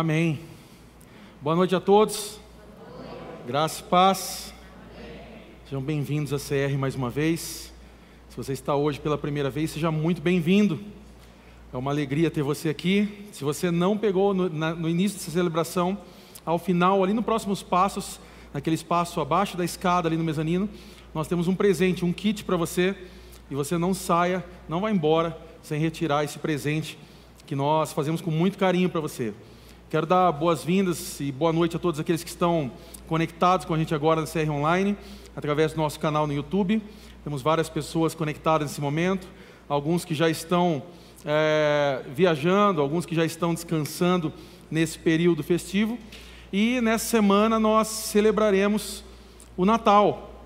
Amém. Boa noite a todos. Graça e paz. Sejam bem-vindos à CR mais uma vez. Se você está hoje pela primeira vez, seja muito bem-vindo. É uma alegria ter você aqui. Se você não pegou no, na, no início dessa celebração, ao final, ali no próximos passos, naquele espaço abaixo da escada, ali no mezanino, nós temos um presente, um kit para você. E você não saia, não vá embora sem retirar esse presente que nós fazemos com muito carinho para você. Quero dar boas-vindas e boa noite a todos aqueles que estão conectados com a gente agora na CR Online, através do nosso canal no YouTube. Temos várias pessoas conectadas nesse momento, alguns que já estão é, viajando, alguns que já estão descansando nesse período festivo. E nessa semana nós celebraremos o Natal,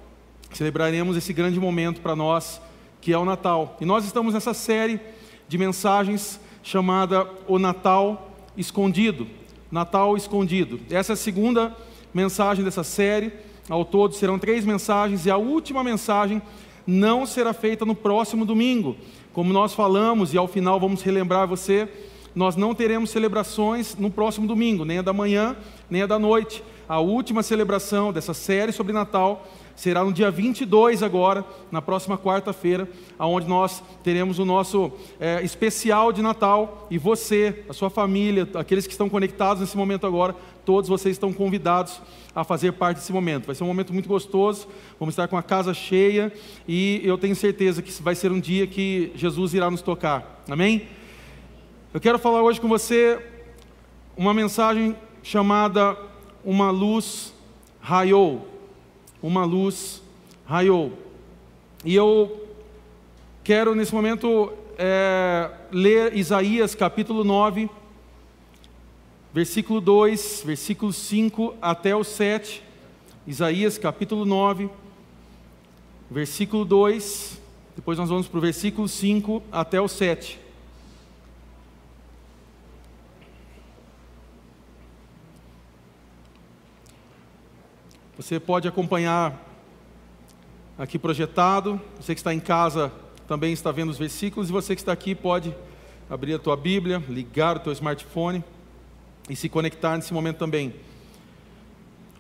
celebraremos esse grande momento para nós que é o Natal. E nós estamos nessa série de mensagens chamada O Natal escondido. Natal escondido. Essa é a segunda mensagem dessa série. Ao todo serão três mensagens e a última mensagem não será feita no próximo domingo. Como nós falamos e ao final vamos relembrar você, nós não teremos celebrações no próximo domingo, nem a da manhã, nem a da noite. A última celebração dessa série sobre Natal será no dia 22 agora, na próxima quarta-feira, aonde nós teremos o nosso é, especial de Natal e você, a sua família, aqueles que estão conectados nesse momento agora, todos vocês estão convidados a fazer parte desse momento. Vai ser um momento muito gostoso, vamos estar com a casa cheia e eu tenho certeza que vai ser um dia que Jesus irá nos tocar. Amém? Eu quero falar hoje com você uma mensagem chamada Uma Luz Raiou uma luz raiou. E eu quero nesse momento é, ler Isaías capítulo 9, versículo 2, versículo 5 até o 7. Isaías capítulo 9, versículo 2. Depois nós vamos para o versículo 5 até o 7. Você pode acompanhar aqui projetado. Você que está em casa também está vendo os versículos e você que está aqui pode abrir a tua Bíblia, ligar o teu smartphone e se conectar nesse momento também.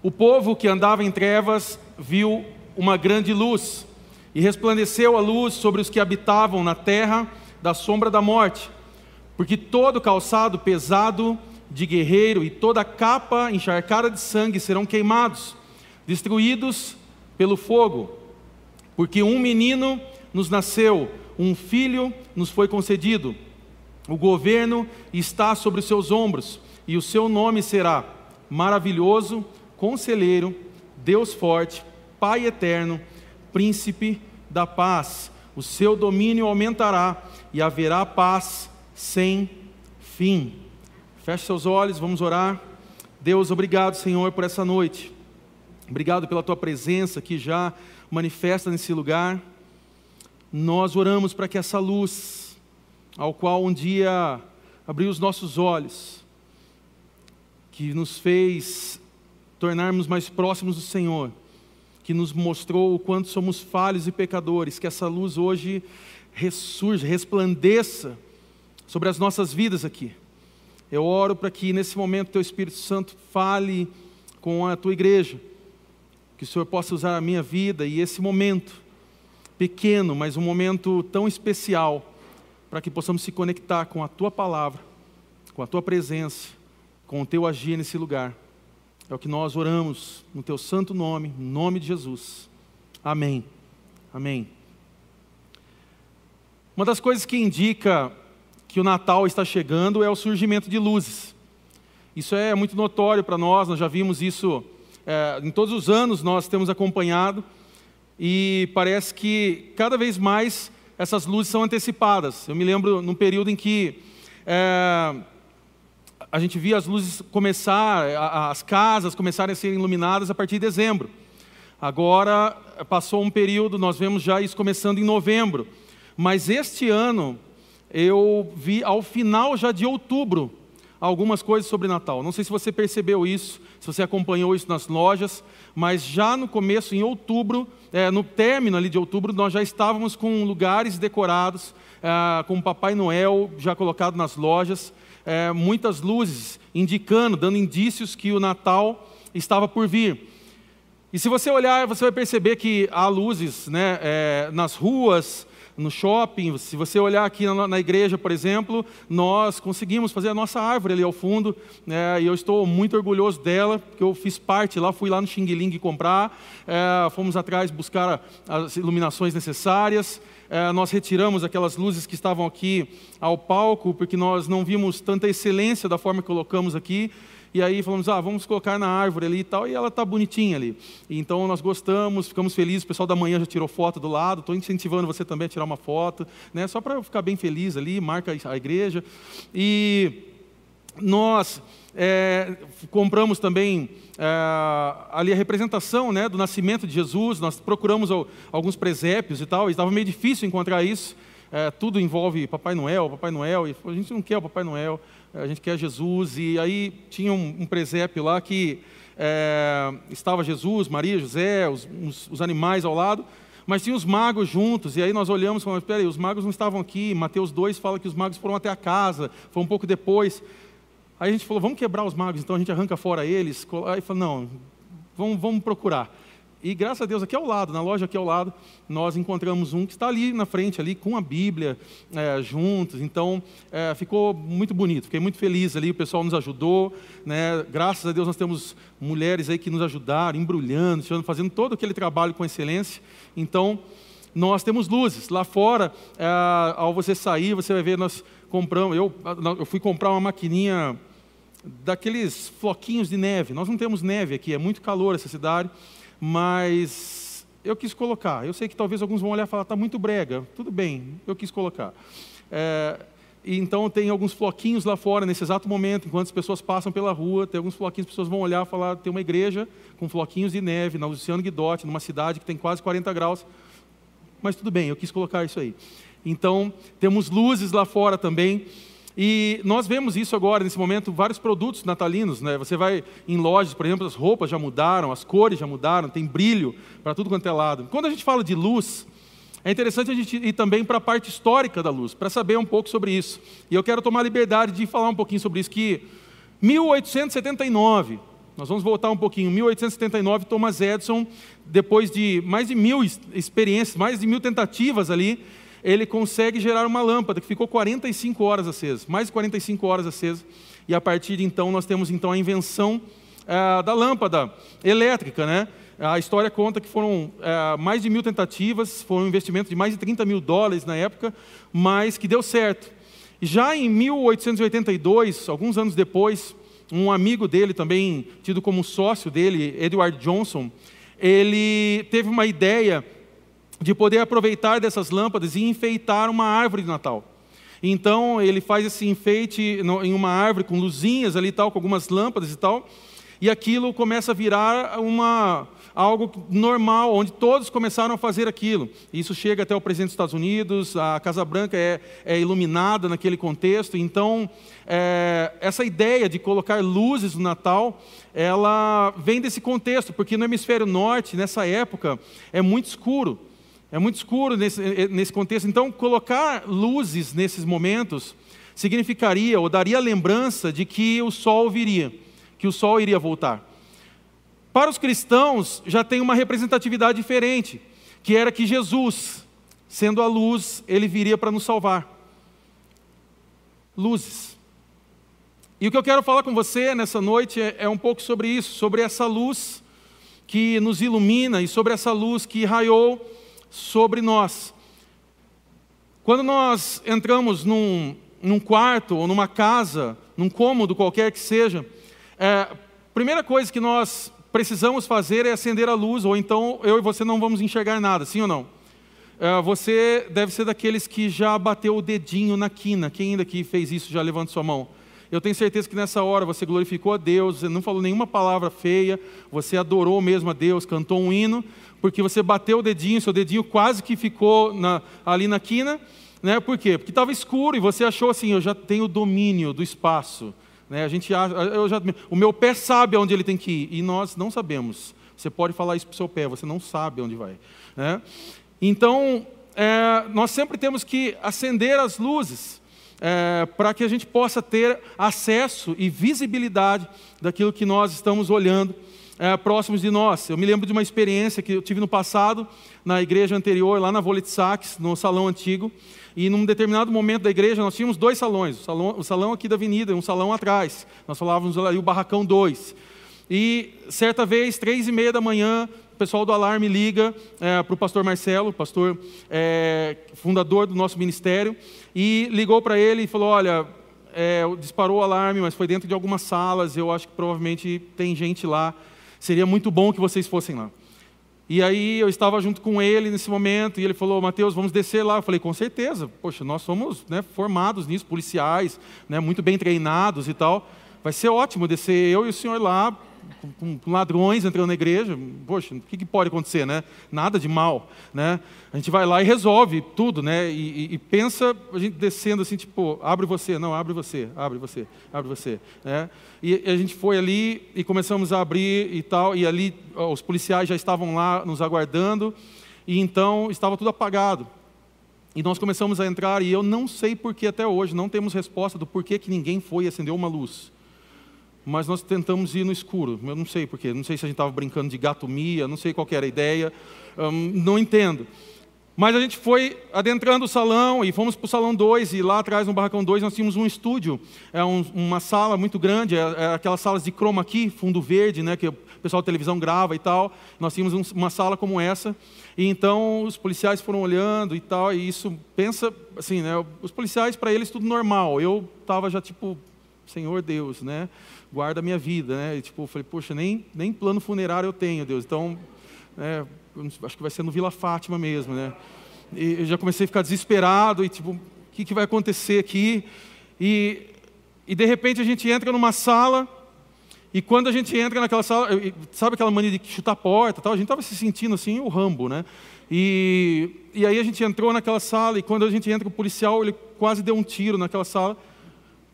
O povo que andava em trevas viu uma grande luz e resplandeceu a luz sobre os que habitavam na terra da sombra da morte, porque todo calçado pesado de guerreiro e toda capa encharcada de sangue serão queimados destruídos pelo fogo, porque um menino nos nasceu, um filho nos foi concedido. O governo está sobre os seus ombros, e o seu nome será Maravilhoso, Conselheiro, Deus Forte, Pai Eterno, Príncipe da Paz. O seu domínio aumentará e haverá paz sem fim. Feche seus olhos, vamos orar. Deus, obrigado, Senhor, por essa noite. Obrigado pela tua presença que já manifesta nesse lugar. Nós oramos para que essa luz, ao qual um dia abriu os nossos olhos, que nos fez tornarmos mais próximos do Senhor, que nos mostrou o quanto somos falhos e pecadores, que essa luz hoje ressurja, resplandeça sobre as nossas vidas aqui. Eu oro para que nesse momento teu Espírito Santo fale com a tua igreja que o Senhor possa usar a minha vida e esse momento, pequeno, mas um momento tão especial, para que possamos se conectar com a Tua palavra, com a Tua presença, com o Teu agir nesse lugar. É o que nós oramos no Teu santo nome, em nome de Jesus. Amém. Amém. Uma das coisas que indica que o Natal está chegando é o surgimento de luzes. Isso é muito notório para nós, nós já vimos isso é, em todos os anos nós temos acompanhado e parece que cada vez mais essas luzes são antecipadas. Eu me lembro num período em que é, a gente via as luzes começar, as casas começarem a ser iluminadas a partir de dezembro. Agora passou um período, nós vemos já isso começando em novembro. Mas este ano eu vi ao final já de outubro algumas coisas sobre Natal. Não sei se você percebeu isso, se você acompanhou isso nas lojas, mas já no começo, em outubro, é, no término ali de outubro, nós já estávamos com lugares decorados, é, com Papai Noel já colocado nas lojas, é, muitas luzes indicando, dando indícios que o Natal estava por vir. E se você olhar, você vai perceber que há luzes né, nas ruas, no shopping. Se você olhar aqui na, na, igreja, por exemplo, nós conseguimos fazer a nossa árvore ali ao fundo, né, e eu estou muito orgulhoso dela, porque eu fiz parte lá, fui lá no Xing Ling comprar, é, fomos atrás buscar as iluminações necessárias. É, nós retiramos aquelas luzes que estavam aqui ao palco, porque nós não vimos tanta excelência da forma que colocamos aqui. E aí falamos, ah, vamos colocar na árvore ali e tal, e ela está bonitinha ali. Então nós gostamos, ficamos felizes, o pessoal da manhã já tirou foto do lado, estou incentivando você também a tirar uma foto, né, só para ficar bem feliz ali, marca a igreja. E nós é, compramos também é, ali a representação né, do nascimento de Jesus, nós procuramos alguns presépios e tal, e estava meio difícil encontrar isso. É, tudo envolve Papai Noel, Papai Noel, e a gente não quer o Papai Noel a gente quer Jesus, e aí tinha um, um presépio lá que é, estava Jesus, Maria, José, os, os, os, animais ao lado, mas tinha os magos juntos, e aí nós olhamos e falamos, espera aí, os magos não estavam aqui, Mateus 2 fala que os magos foram até a casa, foi um pouco depois, aí a gente falou, vamos quebrar os magos, então a gente arranca fora eles, aí falou, não, vamos, vamos procurar, e graças a Deus, aqui ao lado, na loja aqui ao lado, nós encontramos um que está ali na frente, ali com a Bíblia, é, juntos. Então, é, ficou muito bonito, fiquei muito feliz ali, o pessoal nos ajudou. Né? Graças a Deus nós temos mulheres aí que nos ajudaram, embrulhando, fazendo todo aquele trabalho com excelência. Então, nós temos luzes. Lá fora, é, ao você sair, você vai ver, nós compramos, eu, eu fui comprar uma maquininha daqueles floquinhos de neve. Nós não temos neve aqui, é muito calor essa cidade mas eu quis colocar. Eu sei que talvez alguns vão olhar e falar, está muito brega. Tudo bem, eu quis colocar. É, então tem alguns floquinhos lá fora, nesse exato momento, enquanto as pessoas passam pela rua, tem alguns floquinhos, as pessoas vão olhar e falar, tem uma igreja com floquinhos de neve na Luciano Guidotti, numa cidade que tem quase 40 graus. Mas tudo bem, eu quis colocar isso aí. Então, temos luzes lá fora também. E nós vemos isso agora, nesse momento, vários produtos natalinos. Né? Você vai em lojas, por exemplo, as roupas já mudaram, as cores já mudaram, tem brilho para tudo quanto é lado. Quando a gente fala de luz, é interessante a gente ir também para a parte histórica da luz, para saber um pouco sobre isso. E eu quero tomar a liberdade de falar um pouquinho sobre isso, que 1879, nós vamos voltar um pouquinho, 1879, Thomas Edison, depois de mais de mil experiências, mais de mil tentativas ali, ele consegue gerar uma lâmpada que ficou 45 horas acesa, mais de 45 horas acesa, e a partir de então nós temos então a invenção é, da lâmpada elétrica, né? A história conta que foram é, mais de mil tentativas, foi um investimento de mais de 30 mil dólares na época, mas que deu certo. Já em 1882, alguns anos depois, um amigo dele também, tido como sócio dele, Edward Johnson, ele teve uma ideia de poder aproveitar dessas lâmpadas e enfeitar uma árvore de Natal. Então ele faz esse enfeite em uma árvore com luzinhas ali tal, com algumas lâmpadas e tal, e aquilo começa a virar uma algo normal, onde todos começaram a fazer aquilo. Isso chega até o presidente dos Estados Unidos, a Casa Branca é, é iluminada naquele contexto. Então, é, essa ideia de colocar luzes no Natal, ela vem desse contexto, porque no hemisfério norte, nessa época, é muito escuro. É muito escuro nesse, eh, nesse contexto. Então, colocar luzes nesses momentos significaria ou daria a lembrança de que o sol viria, que o sol iria voltar. Para os cristãos, já tem uma representatividade diferente, que era que Jesus, sendo a luz, ele viria para nos salvar. Luzes. E o que eu quero falar com você nessa noite é, é um pouco sobre isso, sobre essa luz que nos ilumina e sobre essa luz que raiou sobre nós. Quando nós entramos num, num quarto ou numa casa, num cômodo qualquer que seja, é, primeira coisa que nós precisamos fazer é acender a luz, ou então eu e você não vamos enxergar nada, sim ou não? É, você deve ser daqueles que já bateu o dedinho na quina. Quem ainda que fez isso, já levanta sua mão. Eu tenho certeza que nessa hora você glorificou a Deus, você não falou nenhuma palavra feia, você adorou mesmo a Deus, cantou um hino, porque você bateu o dedinho, seu dedinho quase que ficou na, ali na quina. Né? Por quê? Porque estava escuro e você achou assim, eu já tenho domínio do espaço. Né? A gente, eu já, o meu pé sabe aonde ele tem que ir e nós não sabemos. Você pode falar isso para o seu pé, você não sabe onde vai. Né? Então, é, nós sempre temos que acender as luzes é, para que a gente possa ter acesso e visibilidade daquilo que nós estamos olhando é, próximos de nós. Eu me lembro de uma experiência que eu tive no passado, na igreja anterior, lá na Volitsax, no salão antigo, e num determinado momento da igreja nós tínhamos dois salões, o salão, o salão aqui da avenida e um salão atrás. Nós falávamos ali o Barracão 2. E certa vez, três e meia da manhã, o pessoal do alarme liga é, para o pastor Marcelo, pastor é, fundador do nosso ministério, e ligou para ele e falou: Olha, é, disparou o alarme, mas foi dentro de algumas salas, eu acho que provavelmente tem gente lá, seria muito bom que vocês fossem lá. E aí eu estava junto com ele nesse momento, e ele falou, Mateus, vamos descer lá. Eu falei, com certeza, poxa, nós somos né, formados nisso, policiais, né, muito bem treinados e tal. Vai ser ótimo descer eu e o senhor lá, com, com ladrões entrando na igreja, poxa, o que, que, pode acontecer, né? Nada de mal, né? A gente vai lá e resolve tudo, né? E, e, e, pensa, a gente descendo assim, tipo, abre você, não, abre você, abre você, abre você, né? E, e a gente foi ali e começamos a abrir e tal, e ali os policiais já estavam lá nos aguardando, e então estava tudo apagado. E nós começamos a entrar, e eu não sei por que até hoje, não temos resposta do porquê que ninguém foi e acendeu uma luz mas nós tentamos ir no escuro. Eu não sei porquê, não sei se a gente estava brincando de gato mia, não sei qual era a ideia, hum, não entendo. Mas a gente foi adentrando o salão e fomos para o salão 2, e lá atrás no barracão 2 nós tínhamos um estúdio, é um, uma sala muito grande, é, é, aquelas salas de chroma key, fundo verde, né, que o pessoal da televisão grava e tal. Nós tínhamos um, uma sala como essa, e então os policiais foram olhando e tal, e isso, pensa assim, né, os policiais para eles tudo normal, eu estava já tipo, Senhor Deus, né? guarda a minha vida, né? E, tipo, eu falei, poxa, nem, nem plano funerário eu tenho, Deus. Então, é, acho que vai ser no Vila Fátima mesmo, né? E eu já comecei a ficar desesperado e, tipo, o que, que vai acontecer aqui? E, e, de repente, a gente entra numa sala e quando a gente entra naquela sala, sabe aquela mania de chutar a porta tal? A gente estava se sentindo assim, o Rambo, né? E, e aí a gente entrou naquela sala e quando a gente entra, o policial, ele quase deu um tiro naquela sala.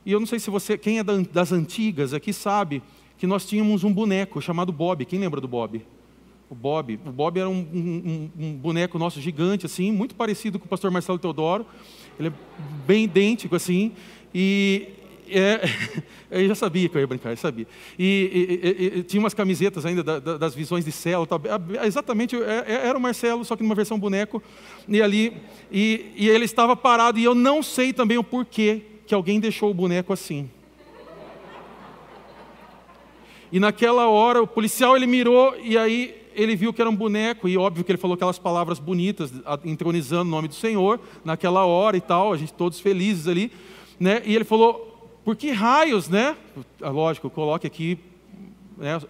E eu não sei se você, quem é das antigas aqui sabe que nós tínhamos um boneco chamado Bob. Quem lembra do Bob? O Bob. O Bob era um, um, um boneco nosso gigante, assim, muito parecido com o pastor Marcelo Teodoro. Ele é bem idêntico, assim. E é, eu já sabia que eu ia brincar, eu sabia. E, e, e tinha umas camisetas ainda da, da, das visões de céu. Tal. Exatamente, é, é, era o Marcelo, só que numa versão boneco. E ali, e, e ele estava parado, e eu não sei também o porquê que alguém deixou o boneco assim. E naquela hora o policial ele mirou e aí ele viu que era um boneco e óbvio que ele falou aquelas palavras bonitas, entronizando o nome do Senhor naquela hora e tal, a gente todos felizes ali, né? E ele falou: "Por que raios, né? Ah, lógico, coloque aqui né?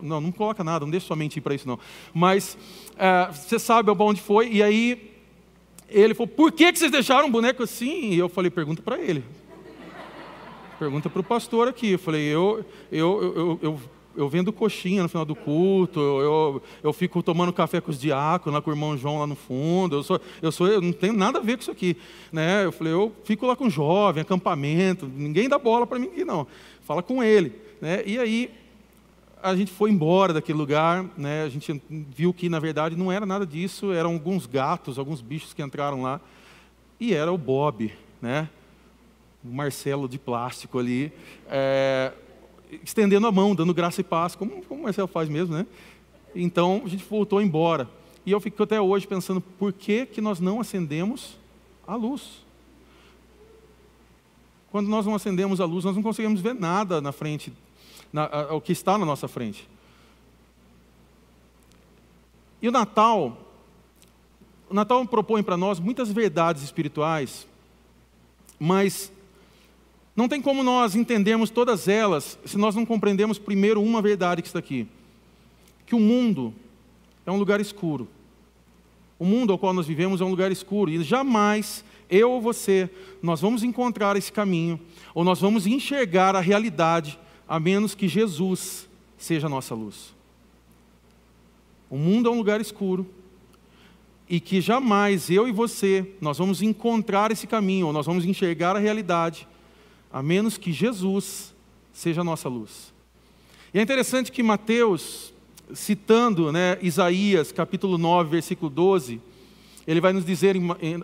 não, não coloca nada, não deixa sua mente ir para isso não. Mas é, você sabe onde foi e aí ele falou: "Por que que vocês deixaram um boneco assim?" E eu falei: "Pergunta para ele." Pergunta para o pastor aqui. Eu falei, eu, eu, eu, eu, eu vendo coxinha no final do culto, eu, eu fico tomando café com os diáconos, lá com o irmão João lá no fundo, eu, sou, eu, sou, eu não tenho nada a ver com isso aqui. Né? Eu falei, eu fico lá com jovem, acampamento, ninguém dá bola para mim aqui não. Fala com ele. Né? E aí a gente foi embora daquele lugar, né? a gente viu que na verdade não era nada disso, eram alguns gatos, alguns bichos que entraram lá, e era o Bob, né? O Marcelo de plástico ali, é, estendendo a mão, dando graça e paz, como, como o Marcelo faz mesmo, né? Então a gente voltou embora. E eu fico até hoje pensando, por que, que nós não acendemos a luz? Quando nós não acendemos a luz, nós não conseguimos ver nada na frente, na, a, o que está na nossa frente. E o Natal, o Natal propõe para nós muitas verdades espirituais, mas não tem como nós entendermos todas elas se nós não compreendemos primeiro uma verdade que está aqui: que o mundo é um lugar escuro. O mundo ao qual nós vivemos é um lugar escuro e jamais eu ou você nós vamos encontrar esse caminho ou nós vamos enxergar a realidade a menos que Jesus seja a nossa luz. O mundo é um lugar escuro e que jamais eu e você nós vamos encontrar esse caminho ou nós vamos enxergar a realidade a menos que Jesus seja a nossa luz. E é interessante que Mateus, citando né, Isaías capítulo 9, versículo 12, ele vai nos dizer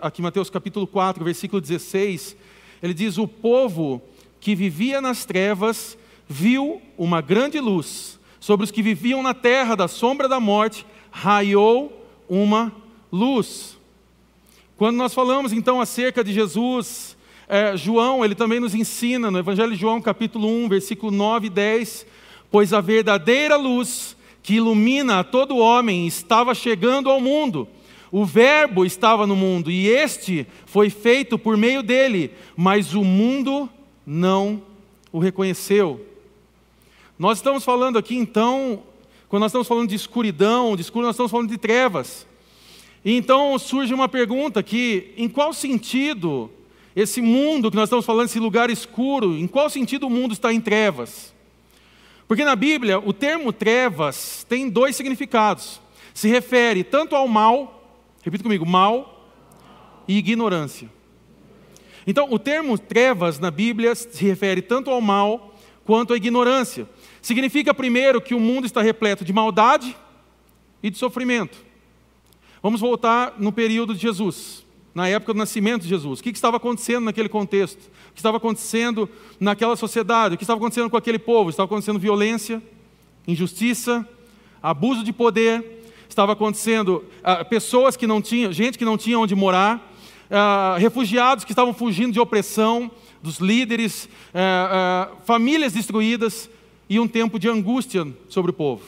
aqui Mateus capítulo 4, versículo 16, ele diz: O povo que vivia nas trevas viu uma grande luz. Sobre os que viviam na terra da sombra da morte, raiou uma luz. Quando nós falamos então acerca de Jesus, é, João, ele também nos ensina no Evangelho de João, capítulo 1, versículo 9 e 10: Pois a verdadeira luz que ilumina a todo homem estava chegando ao mundo. O Verbo estava no mundo e este foi feito por meio dele, mas o mundo não o reconheceu. Nós estamos falando aqui então, quando nós estamos falando de escuridão, de escuro, nós estamos falando de trevas. E então surge uma pergunta que, em qual sentido esse mundo que nós estamos falando, esse lugar escuro, em qual sentido o mundo está em trevas? Porque na Bíblia, o termo trevas tem dois significados. Se refere tanto ao mal, repita comigo, mal e ignorância. Então, o termo trevas na Bíblia se refere tanto ao mal quanto à ignorância. Significa, primeiro, que o mundo está repleto de maldade e de sofrimento. Vamos voltar no período de Jesus, na época do nascimento de Jesus. O que estava acontecendo naquele contexto? O que estava acontecendo naquela sociedade? O que estava acontecendo com aquele povo? Estava acontecendo violência, injustiça, abuso de poder. Estava acontecendo ah, pessoas que não tinham, gente que não tinha onde morar, ah, refugiados que estavam fugindo de opressão dos líderes, ah, famílias destruídas e um tempo de angústia sobre o povo.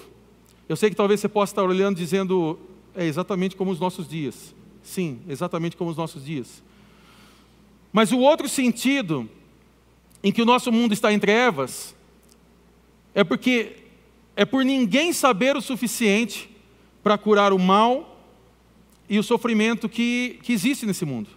Eu sei que talvez você possa estar olhando dizendo, é exatamente como os nossos dias. Sim, exatamente como os nossos dias. Mas o outro sentido em que o nosso mundo está em trevas é porque é por ninguém saber o suficiente para curar o mal e o sofrimento que, que existe nesse mundo.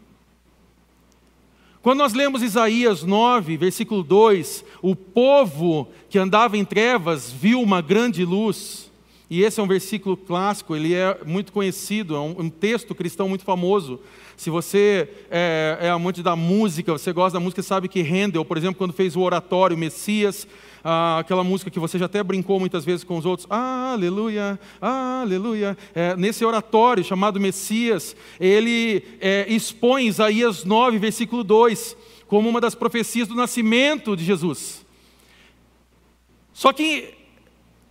Quando nós lemos Isaías 9, versículo 2, o povo que andava em trevas viu uma grande luz. E esse é um versículo clássico, ele é muito conhecido, é um, um texto cristão muito famoso. Se você é, é amante da música, você gosta da música, sabe que Handel, por exemplo, quando fez o oratório Messias, ah, aquela música que você já até brincou muitas vezes com os outros, aleluia, aleluia. É, nesse oratório chamado Messias, ele é, expõe Isaías 9, versículo 2, como uma das profecias do nascimento de Jesus. Só que,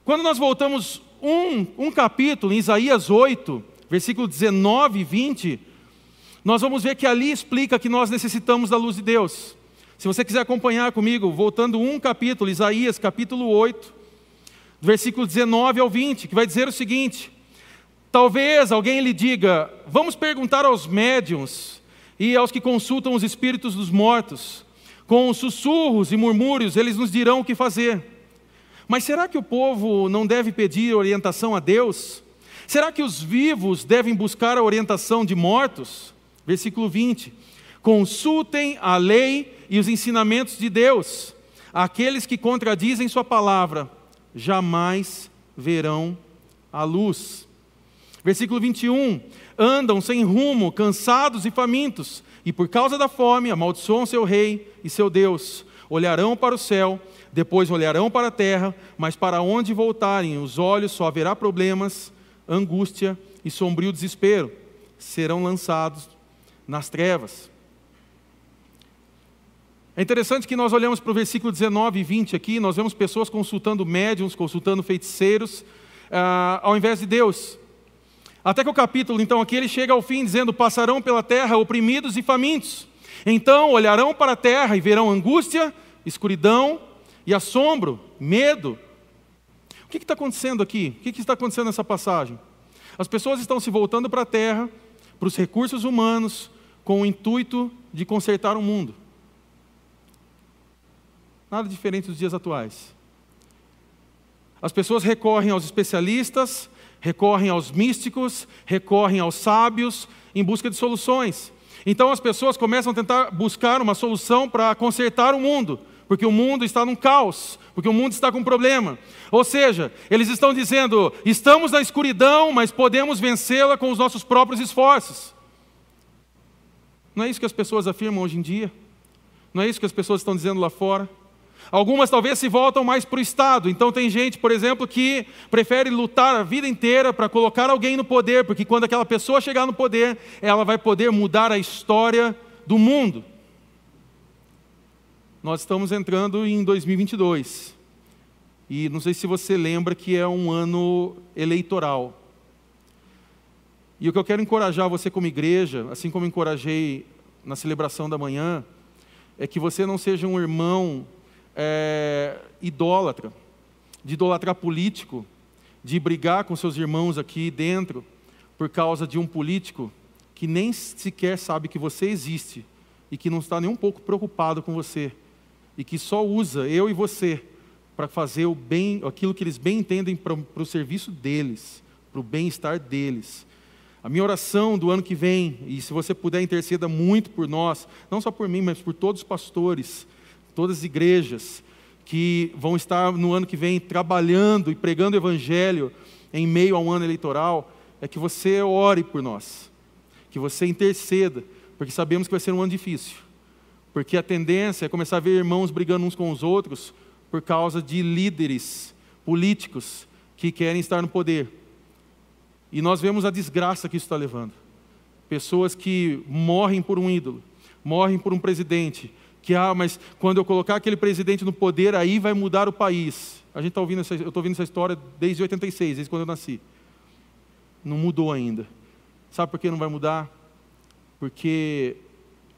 quando nós voltamos um, um capítulo, em Isaías 8, versículo 19 e 20, nós vamos ver que ali explica que nós necessitamos da luz de Deus. Se você quiser acompanhar comigo, voltando um capítulo, Isaías capítulo 8, versículo 19 ao 20, que vai dizer o seguinte: Talvez alguém lhe diga, vamos perguntar aos médiums e aos que consultam os espíritos dos mortos, com sussurros e murmúrios, eles nos dirão o que fazer. Mas será que o povo não deve pedir orientação a Deus? Será que os vivos devem buscar a orientação de mortos? Versículo 20: Consultem a lei e os ensinamentos de Deus. Aqueles que contradizem Sua palavra jamais verão a luz. Versículo 21. Andam sem rumo, cansados e famintos, e por causa da fome amaldiçoam seu rei e seu Deus. Olharão para o céu, depois olharão para a terra, mas para onde voltarem os olhos só haverá problemas, angústia e sombrio desespero. Serão lançados nas trevas. É interessante que nós olhamos para o versículo 19 e 20 aqui, nós vemos pessoas consultando médiums, consultando feiticeiros, uh, ao invés de Deus. Até que o capítulo, então, aqui ele chega ao fim dizendo: Passarão pela terra oprimidos e famintos. Então olharão para a terra e verão angústia, escuridão e assombro, medo. O que está acontecendo aqui? O que, que está acontecendo nessa passagem? As pessoas estão se voltando para a terra, para os recursos humanos, com o intuito de consertar o mundo. Nada diferente dos dias atuais. As pessoas recorrem aos especialistas, recorrem aos místicos, recorrem aos sábios em busca de soluções. Então as pessoas começam a tentar buscar uma solução para consertar o mundo, porque o mundo está num caos, porque o mundo está com problema. Ou seja, eles estão dizendo: estamos na escuridão, mas podemos vencê-la com os nossos próprios esforços. Não é isso que as pessoas afirmam hoje em dia? Não é isso que as pessoas estão dizendo lá fora? Algumas talvez se voltam mais para o Estado. Então tem gente, por exemplo, que prefere lutar a vida inteira para colocar alguém no poder, porque quando aquela pessoa chegar no poder, ela vai poder mudar a história do mundo. Nós estamos entrando em 2022. E não sei se você lembra que é um ano eleitoral. E o que eu quero encorajar você como igreja, assim como encorajei na celebração da manhã, é que você não seja um irmão é, idólatra, de idolatrar político, de brigar com seus irmãos aqui dentro por causa de um político que nem sequer sabe que você existe e que não está nem um pouco preocupado com você e que só usa eu e você para fazer o bem, aquilo que eles bem entendem para, o serviço deles, para o bem-estar deles. A minha oração do ano que vem, e se você puder interceda muito por nós, não só por mim, mas por todos os pastores, todas as igrejas que vão estar no ano que vem trabalhando e pregando o evangelho em meio a um ano eleitoral, é que você ore por nós, que você interceda, porque sabemos que vai ser um ano difícil. Porque a tendência é começar a ver irmãos brigando uns com os outros por causa de líderes políticos que querem estar no poder. E nós vemos a desgraça que isso está levando. Pessoas que morrem por um ídolo, morrem por um presidente, que, ah, mas quando eu colocar aquele presidente no poder, aí vai mudar o país. A gente está ouvindo essa, eu estou ouvindo essa história desde 86, desde quando eu nasci. Não mudou ainda. Sabe por que não vai mudar? Porque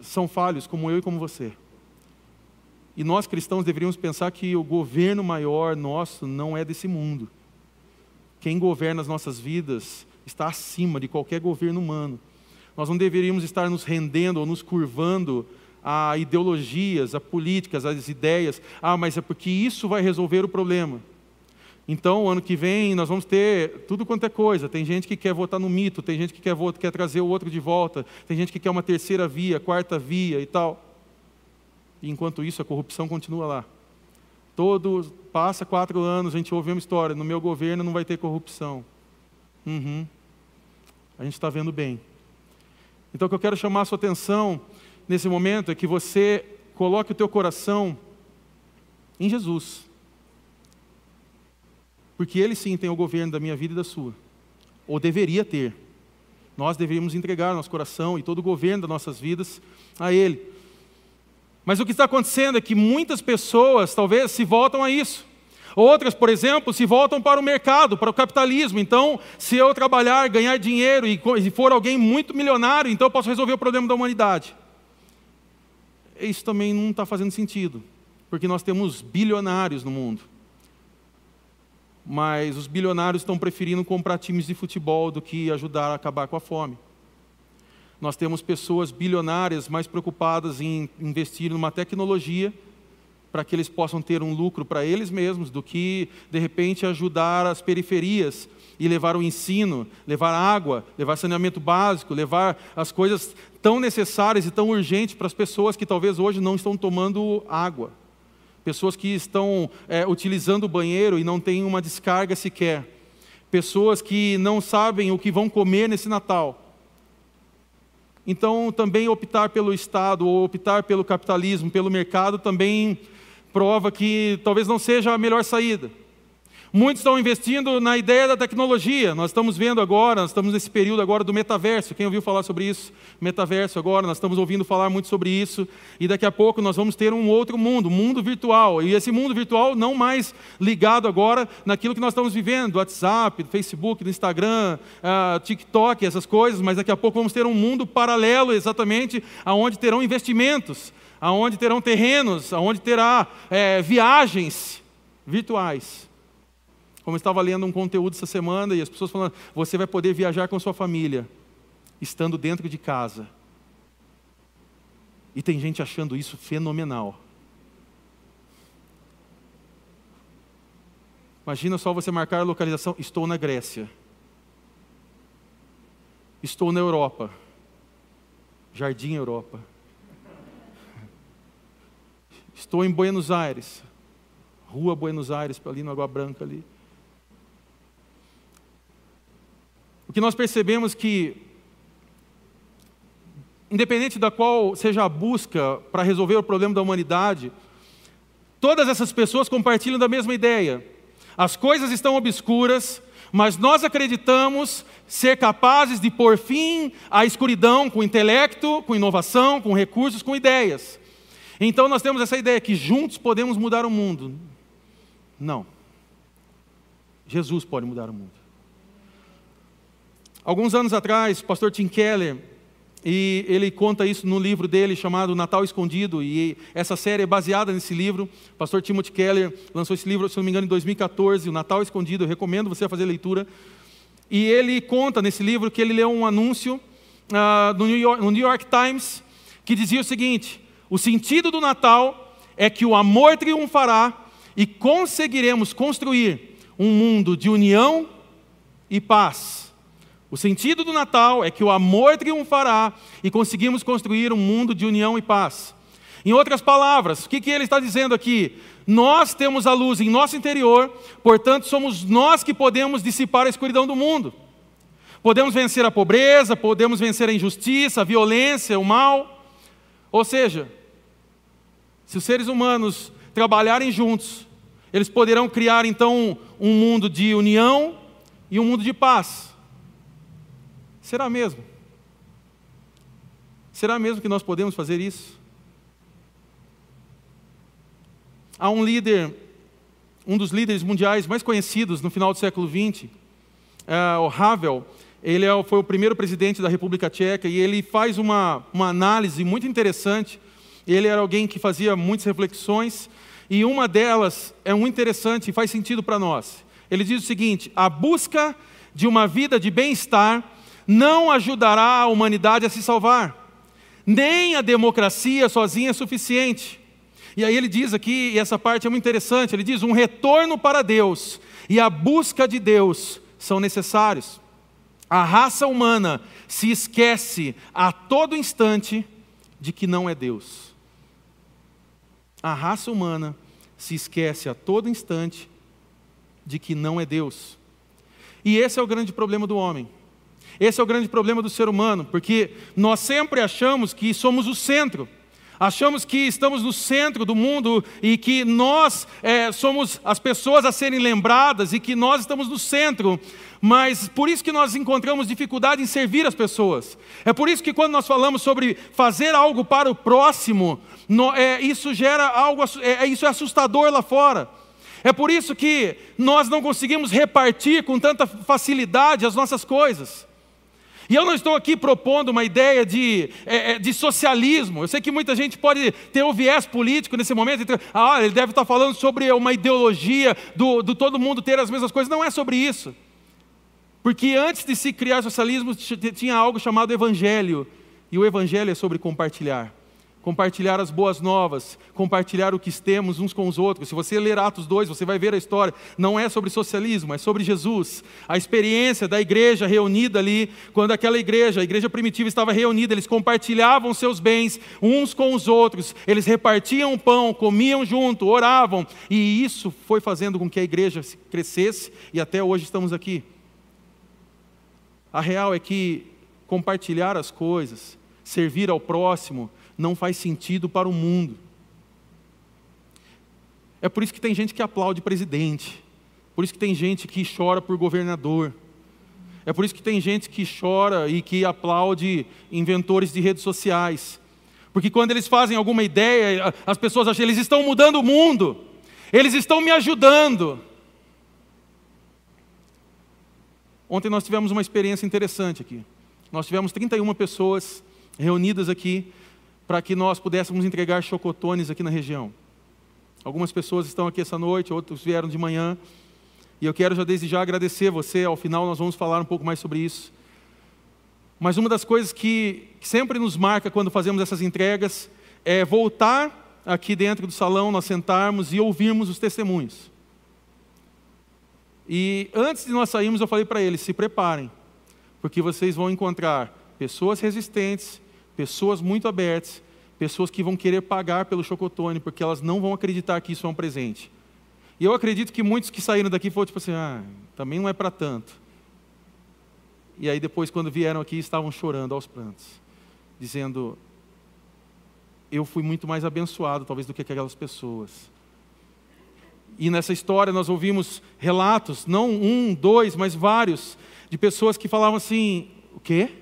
são falhos como eu e como você. E nós cristãos deveríamos pensar que o governo maior nosso não é desse mundo. Quem governa as nossas vidas está acima de qualquer governo humano. Nós não deveríamos estar nos rendendo ou nos curvando a ideologias, a políticas, as ideias. Ah, mas é porque isso vai resolver o problema. Então, ano que vem, nós vamos ter tudo quanto é coisa. Tem gente que quer votar no mito, tem gente que quer, quer trazer o outro de volta, tem gente que quer uma terceira via, quarta via e tal. E enquanto isso, a corrupção continua lá. Todo passa quatro anos, a gente ouve uma história: no meu governo não vai ter corrupção. Uhum. A gente está vendo bem. Então, o que eu quero chamar a sua atenção nesse momento é que você coloque o teu coração em Jesus. Porque Ele sim tem o governo da minha vida e da sua. Ou deveria ter. Nós deveríamos entregar nosso coração e todo o governo das nossas vidas a Ele. Mas o que está acontecendo é que muitas pessoas talvez se voltam a isso. Outras, por exemplo, se voltam para o mercado, para o capitalismo. Então, se eu trabalhar, ganhar dinheiro e for alguém muito milionário, então eu posso resolver o problema da humanidade. Isso também não está fazendo sentido, porque nós temos bilionários no mundo. Mas os bilionários estão preferindo comprar times de futebol do que ajudar a acabar com a fome. Nós temos pessoas bilionárias mais preocupadas em investir numa tecnologia para que eles possam ter um lucro para eles mesmos, do que, de repente, ajudar as periferias e levar o ensino, levar água, levar saneamento básico, levar as coisas tão necessárias e tão urgentes para as pessoas que talvez hoje não estão tomando água. Pessoas que estão é, utilizando o banheiro e não têm uma descarga sequer. Pessoas que não sabem o que vão comer nesse Natal. Então, também optar pelo Estado ou optar pelo capitalismo, pelo mercado, também prova que talvez não seja a melhor saída. Muitos estão investindo na ideia da tecnologia. Nós estamos vendo agora, nós estamos nesse período agora do metaverso. Quem ouviu falar sobre isso? Metaverso agora, nós estamos ouvindo falar muito sobre isso. E daqui a pouco nós vamos ter um outro mundo, mundo virtual. E esse mundo virtual não mais ligado agora naquilo que nós estamos vivendo, do WhatsApp, do Facebook, do Instagram, uh, TikTok, essas coisas, mas daqui a pouco vamos ter um mundo paralelo exatamente aonde terão investimentos, aonde terão terrenos, aonde terá é, viagens virtuais. Como eu estava lendo um conteúdo essa semana e as pessoas falando, você vai poder viajar com sua família, estando dentro de casa. E tem gente achando isso fenomenal. Imagina só você marcar a localização, estou na Grécia. Estou na Europa. Jardim Europa. Estou em Buenos Aires. Rua Buenos Aires, ali no Água Branca ali. O que nós percebemos que, independente da qual seja a busca para resolver o problema da humanidade, Todas essas pessoas compartilham da mesma ideia. As coisas estão obscuras, mas nós acreditamos ser capazes de pôr fim à escuridão com intelecto, com inovação, com recursos, com ideias. Então nós temos essa ideia que juntos podemos mudar o mundo. Não. Jesus pode mudar o mundo. Alguns anos atrás, o pastor Tim Keller, e ele conta isso no livro dele chamado Natal Escondido, e essa série é baseada nesse livro. Pastor Timothy Keller lançou esse livro, se não me engano, em 2014, o Natal Escondido. Eu recomendo você fazer leitura. E ele conta nesse livro que ele leu um anúncio uh, no, New York, no New York Times que dizia o seguinte: o sentido do Natal é que o amor triunfará e conseguiremos construir um mundo de união e paz o sentido do Natal é que o amor triunfará e conseguimos construir um mundo de união e paz. Em outras palavras, o que, que ele está dizendo aqui? Nós temos a luz em nosso interior, portanto, somos nós que podemos dissipar a escuridão do mundo. Podemos vencer a pobreza, podemos vencer a injustiça, a violência, o mal. Ou seja, se os seres humanos trabalharem juntos, eles poderão criar então um mundo de união e um mundo de paz. Será mesmo? Será mesmo que nós podemos fazer isso? Há um líder, um dos líderes mundiais mais conhecidos no final do século XX, é, o Havel, ele é, foi o primeiro presidente da República Tcheca e ele faz uma, uma análise muito interessante. Ele era alguém que fazia muitas reflexões e uma delas é muito interessante e faz sentido para nós. Ele diz o seguinte: a busca de uma vida de bem-estar não ajudará a humanidade a se salvar. Nem a democracia sozinha é suficiente. E aí ele diz aqui, e essa parte é muito interessante, ele diz: um retorno para Deus e a busca de Deus são necessários. A raça humana se esquece a todo instante de que não é Deus. A raça humana se esquece a todo instante de que não é Deus. E esse é o grande problema do homem. Esse é o grande problema do ser humano, porque nós sempre achamos que somos o centro. Achamos que estamos no centro do mundo e que nós é, somos as pessoas a serem lembradas e que nós estamos no centro, mas por isso que nós encontramos dificuldade em servir as pessoas. É por isso que quando nós falamos sobre fazer algo para o próximo, no, é, isso gera algo, é, isso é assustador lá fora. É por isso que nós não conseguimos repartir com tanta facilidade as nossas coisas. E eu não estou aqui propondo uma ideia de, é, é, de socialismo. Eu sei que muita gente pode ter um viés político nesse momento. Ah, ele deve estar falando sobre uma ideologia do, do todo mundo ter as mesmas coisas. Não é sobre isso. Porque antes de se criar socialismo, tinha algo chamado evangelho. E o evangelho é sobre compartilhar compartilhar as boas novas, compartilhar o que temos uns com os outros. Se você ler Atos 2, você vai ver a história. Não é sobre socialismo, é sobre Jesus. A experiência da igreja reunida ali, quando aquela igreja, a igreja primitiva estava reunida, eles compartilhavam seus bens uns com os outros, eles repartiam o pão, comiam junto, oravam, e isso foi fazendo com que a igreja crescesse e até hoje estamos aqui. A real é que compartilhar as coisas, servir ao próximo, não faz sentido para o mundo. É por isso que tem gente que aplaude presidente, por isso que tem gente que chora por governador, é por isso que tem gente que chora e que aplaude inventores de redes sociais. Porque quando eles fazem alguma ideia, as pessoas acham que eles estão mudando o mundo, eles estão me ajudando. Ontem nós tivemos uma experiência interessante aqui. Nós tivemos 31 pessoas reunidas aqui para que nós pudéssemos entregar chocotones aqui na região. Algumas pessoas estão aqui essa noite, outros vieram de manhã. E eu quero já desde já agradecer você. Ao final nós vamos falar um pouco mais sobre isso. Mas uma das coisas que sempre nos marca quando fazemos essas entregas é voltar aqui dentro do salão, nós sentarmos e ouvirmos os testemunhos. E antes de nós sairmos, eu falei para eles: se preparem, porque vocês vão encontrar pessoas resistentes, pessoas muito abertas, pessoas que vão querer pagar pelo chocotone, porque elas não vão acreditar que isso é um presente. E eu acredito que muitos que saíram daqui foram tipo assim, ah, também não é para tanto. E aí depois, quando vieram aqui, estavam chorando aos prantos, dizendo, eu fui muito mais abençoado, talvez, do que aquelas pessoas. E nessa história nós ouvimos relatos, não um, dois, mas vários, de pessoas que falavam assim: o quê?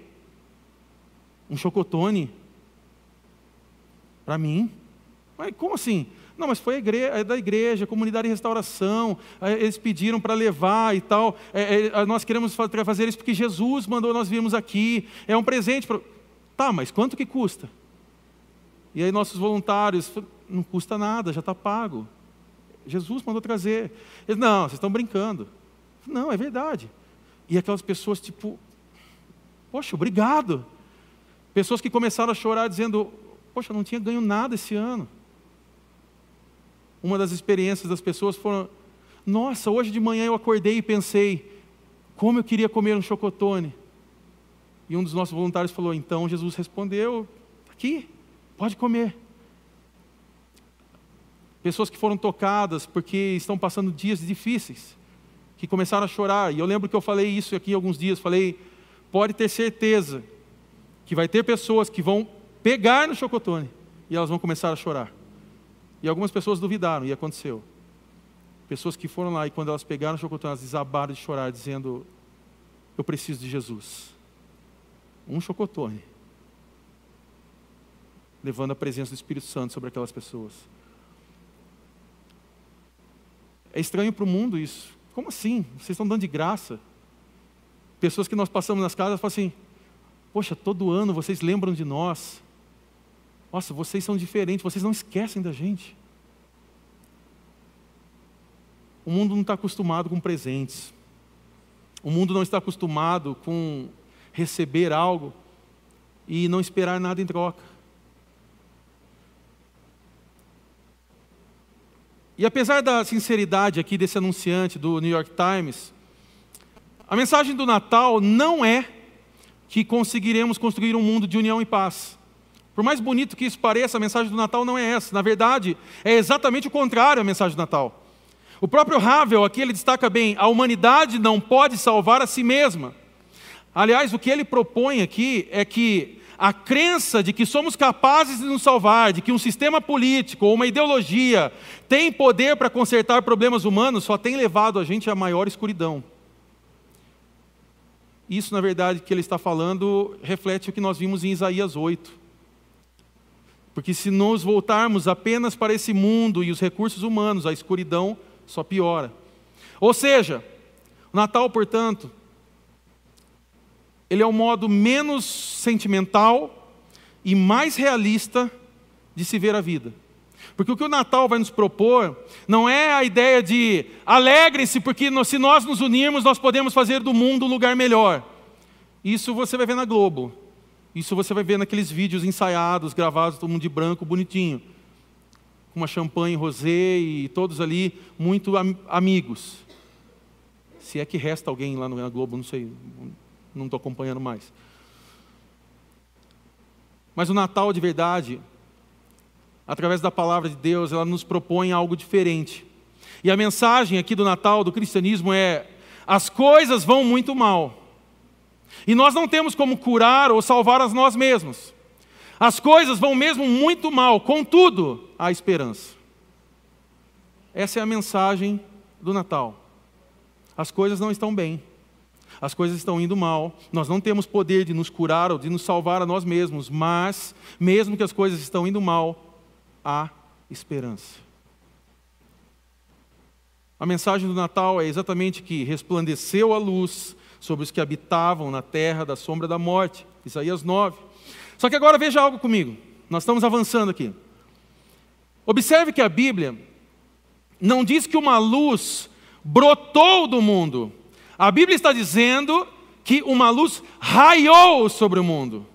Um chocotone? Para mim? Mas como assim? Não, mas foi igreja, é da igreja, comunidade de restauração, eles pediram para levar e tal. É, é, nós queremos fazer isso porque Jesus mandou nós virmos aqui. É um presente. Pra... Tá, mas quanto que custa? E aí nossos voluntários, não custa nada, já está pago. Jesus mandou trazer. Eles, não, vocês estão brincando. Não, é verdade. E aquelas pessoas, tipo, poxa, obrigado. Pessoas que começaram a chorar dizendo, poxa, não tinha ganho nada esse ano uma das experiências das pessoas foram: nossa, hoje de manhã eu acordei e pensei, como eu queria comer um chocotone. E um dos nossos voluntários falou: então Jesus respondeu, aqui, pode comer. Pessoas que foram tocadas porque estão passando dias difíceis, que começaram a chorar. E eu lembro que eu falei isso aqui alguns dias, falei, pode ter certeza que vai ter pessoas que vão pegar no chocotone e elas vão começar a chorar. E algumas pessoas duvidaram, e aconteceu. Pessoas que foram lá e quando elas pegaram o chocotone, elas desabaram de chorar, dizendo: Eu preciso de Jesus. Um chocotone. Levando a presença do Espírito Santo sobre aquelas pessoas. É estranho para o mundo isso. Como assim? Vocês estão dando de graça? Pessoas que nós passamos nas casas falam assim: Poxa, todo ano vocês lembram de nós. Nossa, vocês são diferentes, vocês não esquecem da gente. O mundo não está acostumado com presentes. O mundo não está acostumado com receber algo e não esperar nada em troca. E apesar da sinceridade aqui desse anunciante do New York Times, a mensagem do Natal não é que conseguiremos construir um mundo de união e paz. Por mais bonito que isso pareça, a mensagem do Natal não é essa. Na verdade, é exatamente o contrário a mensagem do Natal. O próprio Havel aqui ele destaca bem: a humanidade não pode salvar a si mesma. Aliás, o que ele propõe aqui é que a crença de que somos capazes de nos salvar, de que um sistema político ou uma ideologia tem poder para consertar problemas humanos, só tem levado a gente à maior escuridão. Isso, na verdade, que ele está falando, reflete o que nós vimos em Isaías 8. Porque se nos voltarmos apenas para esse mundo e os recursos humanos, a escuridão só piora. Ou seja, o Natal, portanto, ele é o modo menos sentimental e mais realista de se ver a vida. Porque o que o Natal vai nos propor não é a ideia de alegrem-se, porque se nós nos unirmos, nós podemos fazer do mundo um lugar melhor. Isso você vai ver na Globo. Isso você vai ver naqueles vídeos ensaiados, gravados, todo mundo de branco, bonitinho. Com uma champanhe rosé e todos ali muito am amigos. Se é que resta alguém lá na Globo, não sei, não estou acompanhando mais. Mas o Natal de verdade, através da palavra de Deus, ela nos propõe algo diferente. E a mensagem aqui do Natal, do cristianismo, é: as coisas vão muito mal e nós não temos como curar ou salvar as nós mesmos. As coisas vão mesmo muito mal, contudo, há esperança. Essa é a mensagem do Natal. As coisas não estão bem, as coisas estão indo mal, nós não temos poder de nos curar ou de nos salvar a nós mesmos, mas, mesmo que as coisas estão indo mal, há esperança. A mensagem do Natal é exatamente que resplandeceu a luz, sobre os que habitavam na terra da sombra da morte. Isaías 9. Só que agora veja algo comigo. Nós estamos avançando aqui. Observe que a Bíblia não diz que uma luz brotou do mundo. A Bíblia está dizendo que uma luz raiou sobre o mundo.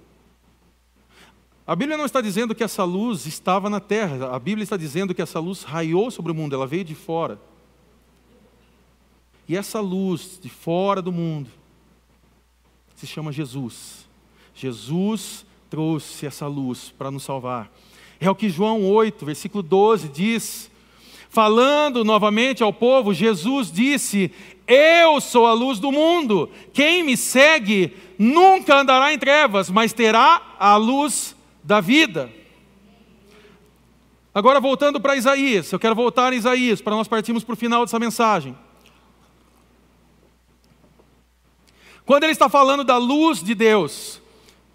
A Bíblia não está dizendo que essa luz estava na terra. A Bíblia está dizendo que essa luz raiou sobre o mundo, ela veio de fora. E essa luz de fora do mundo se chama Jesus. Jesus trouxe essa luz para nos salvar. É o que João 8, versículo 12 diz. Falando novamente ao povo, Jesus disse: Eu sou a luz do mundo. Quem me segue nunca andará em trevas, mas terá a luz da vida. Agora voltando para Isaías, eu quero voltar em Isaías para nós partirmos para o final dessa mensagem. Quando ele está falando da luz de Deus,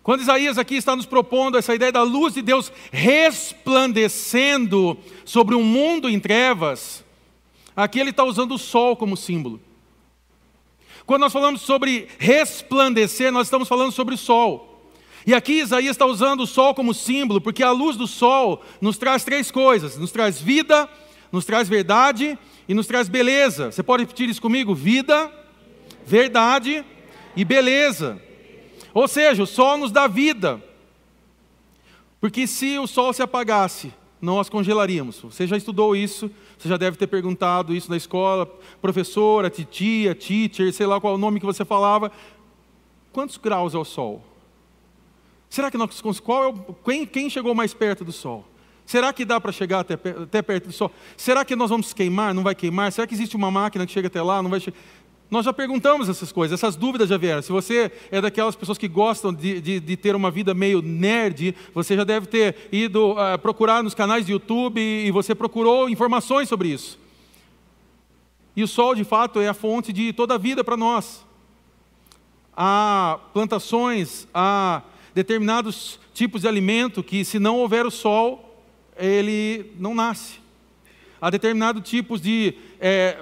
quando Isaías aqui está nos propondo essa ideia da luz de Deus resplandecendo sobre um mundo em trevas, aqui ele está usando o sol como símbolo. Quando nós falamos sobre resplandecer, nós estamos falando sobre o sol. E aqui Isaías está usando o sol como símbolo, porque a luz do sol nos traz três coisas: nos traz vida, nos traz verdade e nos traz beleza. Você pode repetir isso comigo? Vida, verdade e beleza. Ou seja, o sol nos dá vida. Porque se o sol se apagasse, nós congelaríamos. Você já estudou isso, você já deve ter perguntado isso na escola, professora, titia, teacher, sei lá qual o nome que você falava. Quantos graus é o sol? Será que nós, qual é o, quem, quem chegou mais perto do sol? Será que dá para chegar até, até perto do sol? Será que nós vamos queimar? Não vai queimar? Será que existe uma máquina que chega até lá? Não vai chegar? Nós já perguntamos essas coisas, essas dúvidas já vieram. Se você é daquelas pessoas que gostam de, de, de ter uma vida meio nerd, você já deve ter ido uh, procurar nos canais de YouTube e, e você procurou informações sobre isso. E o sol, de fato, é a fonte de toda a vida para nós. Há plantações, há determinados tipos de alimento que, se não houver o sol, ele não nasce. Há determinados tipos de é,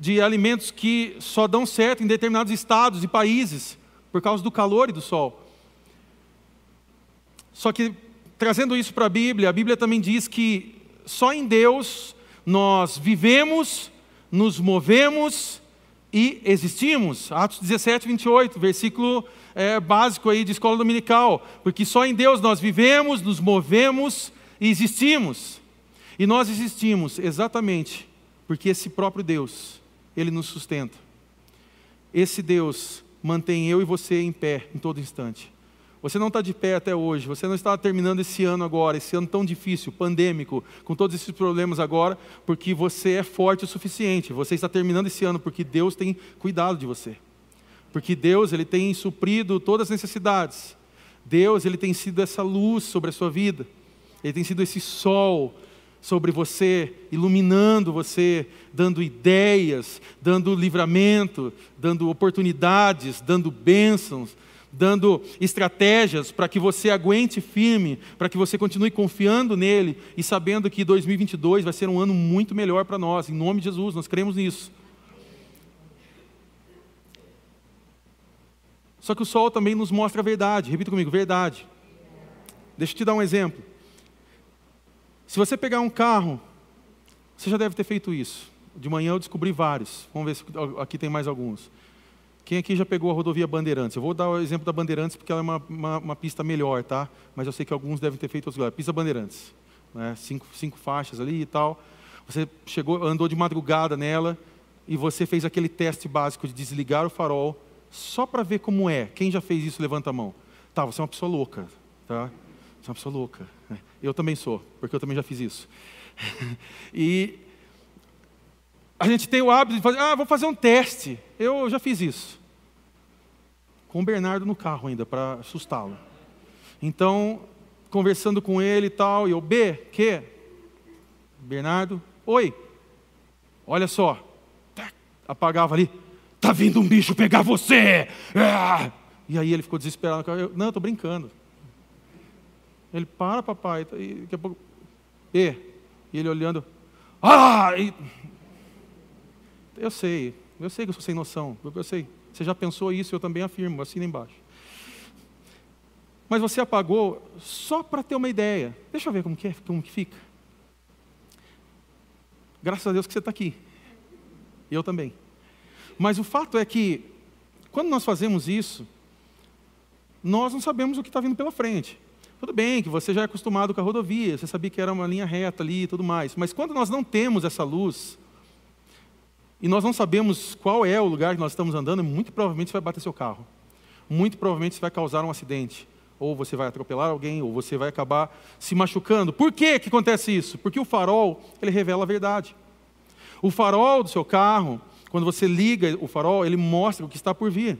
de alimentos que só dão certo em determinados estados e países, por causa do calor e do sol. Só que, trazendo isso para a Bíblia, a Bíblia também diz que só em Deus nós vivemos, nos movemos e existimos. Atos 17, 28, versículo é, básico aí de escola dominical. Porque só em Deus nós vivemos, nos movemos e existimos. E nós existimos exatamente porque esse próprio Deus ele nos sustenta. Esse Deus mantém eu e você em pé em todo instante. Você não está de pé até hoje, você não está terminando esse ano agora, esse ano tão difícil, pandêmico, com todos esses problemas agora, porque você é forte o suficiente. Você está terminando esse ano porque Deus tem cuidado de você. Porque Deus, ele tem suprido todas as necessidades. Deus, ele tem sido essa luz sobre a sua vida. Ele tem sido esse sol sobre você, iluminando você, dando ideias, dando livramento, dando oportunidades, dando bênçãos, dando estratégias para que você aguente firme, para que você continue confiando nele e sabendo que 2022 vai ser um ano muito melhor para nós, em nome de Jesus, nós cremos nisso. Só que o sol também nos mostra a verdade, repita comigo, verdade. Deixa eu te dar um exemplo. Se você pegar um carro, você já deve ter feito isso. De manhã eu descobri vários. Vamos ver se aqui tem mais alguns. Quem aqui já pegou a rodovia Bandeirantes? Eu vou dar o exemplo da Bandeirantes porque ela é uma, uma, uma pista melhor, tá? Mas eu sei que alguns devem ter feito outros lugares. Pista Bandeirantes, né? cinco, cinco faixas ali e tal. Você chegou, andou de madrugada nela e você fez aquele teste básico de desligar o farol só para ver como é. Quem já fez isso, levanta a mão. Tá, você é uma pessoa louca, tá? Você é uma pessoa louca. Eu também sou, porque eu também já fiz isso. e a gente tem o hábito de fazer, ah, vou fazer um teste. Eu já fiz isso. Com o Bernardo no carro ainda, para assustá-lo. Então, conversando com ele e tal, e eu, B, que? Bernardo, oi. Olha só. Apagava ali. Tá vindo um bicho pegar você! Ah! E aí ele ficou desesperado. Eu, não, eu estou brincando. Ele, para, papai. E daqui a pouco, e, e ele olhando, ah! E... Eu sei, eu sei que eu sou sem noção, eu sei. Você já pensou isso, eu também afirmo, assina embaixo. Mas você apagou só para ter uma ideia. Deixa eu ver como que, é, como que fica. Graças a Deus que você está aqui. E eu também. Mas o fato é que, quando nós fazemos isso, nós não sabemos o que está vindo pela frente. Tudo bem que você já é acostumado com a rodovia, você sabia que era uma linha reta ali e tudo mais. Mas quando nós não temos essa luz, e nós não sabemos qual é o lugar que nós estamos andando, muito provavelmente você vai bater seu carro. Muito provavelmente você vai causar um acidente. Ou você vai atropelar alguém, ou você vai acabar se machucando. Por que, que acontece isso? Porque o farol, ele revela a verdade. O farol do seu carro, quando você liga o farol, ele mostra o que está por vir.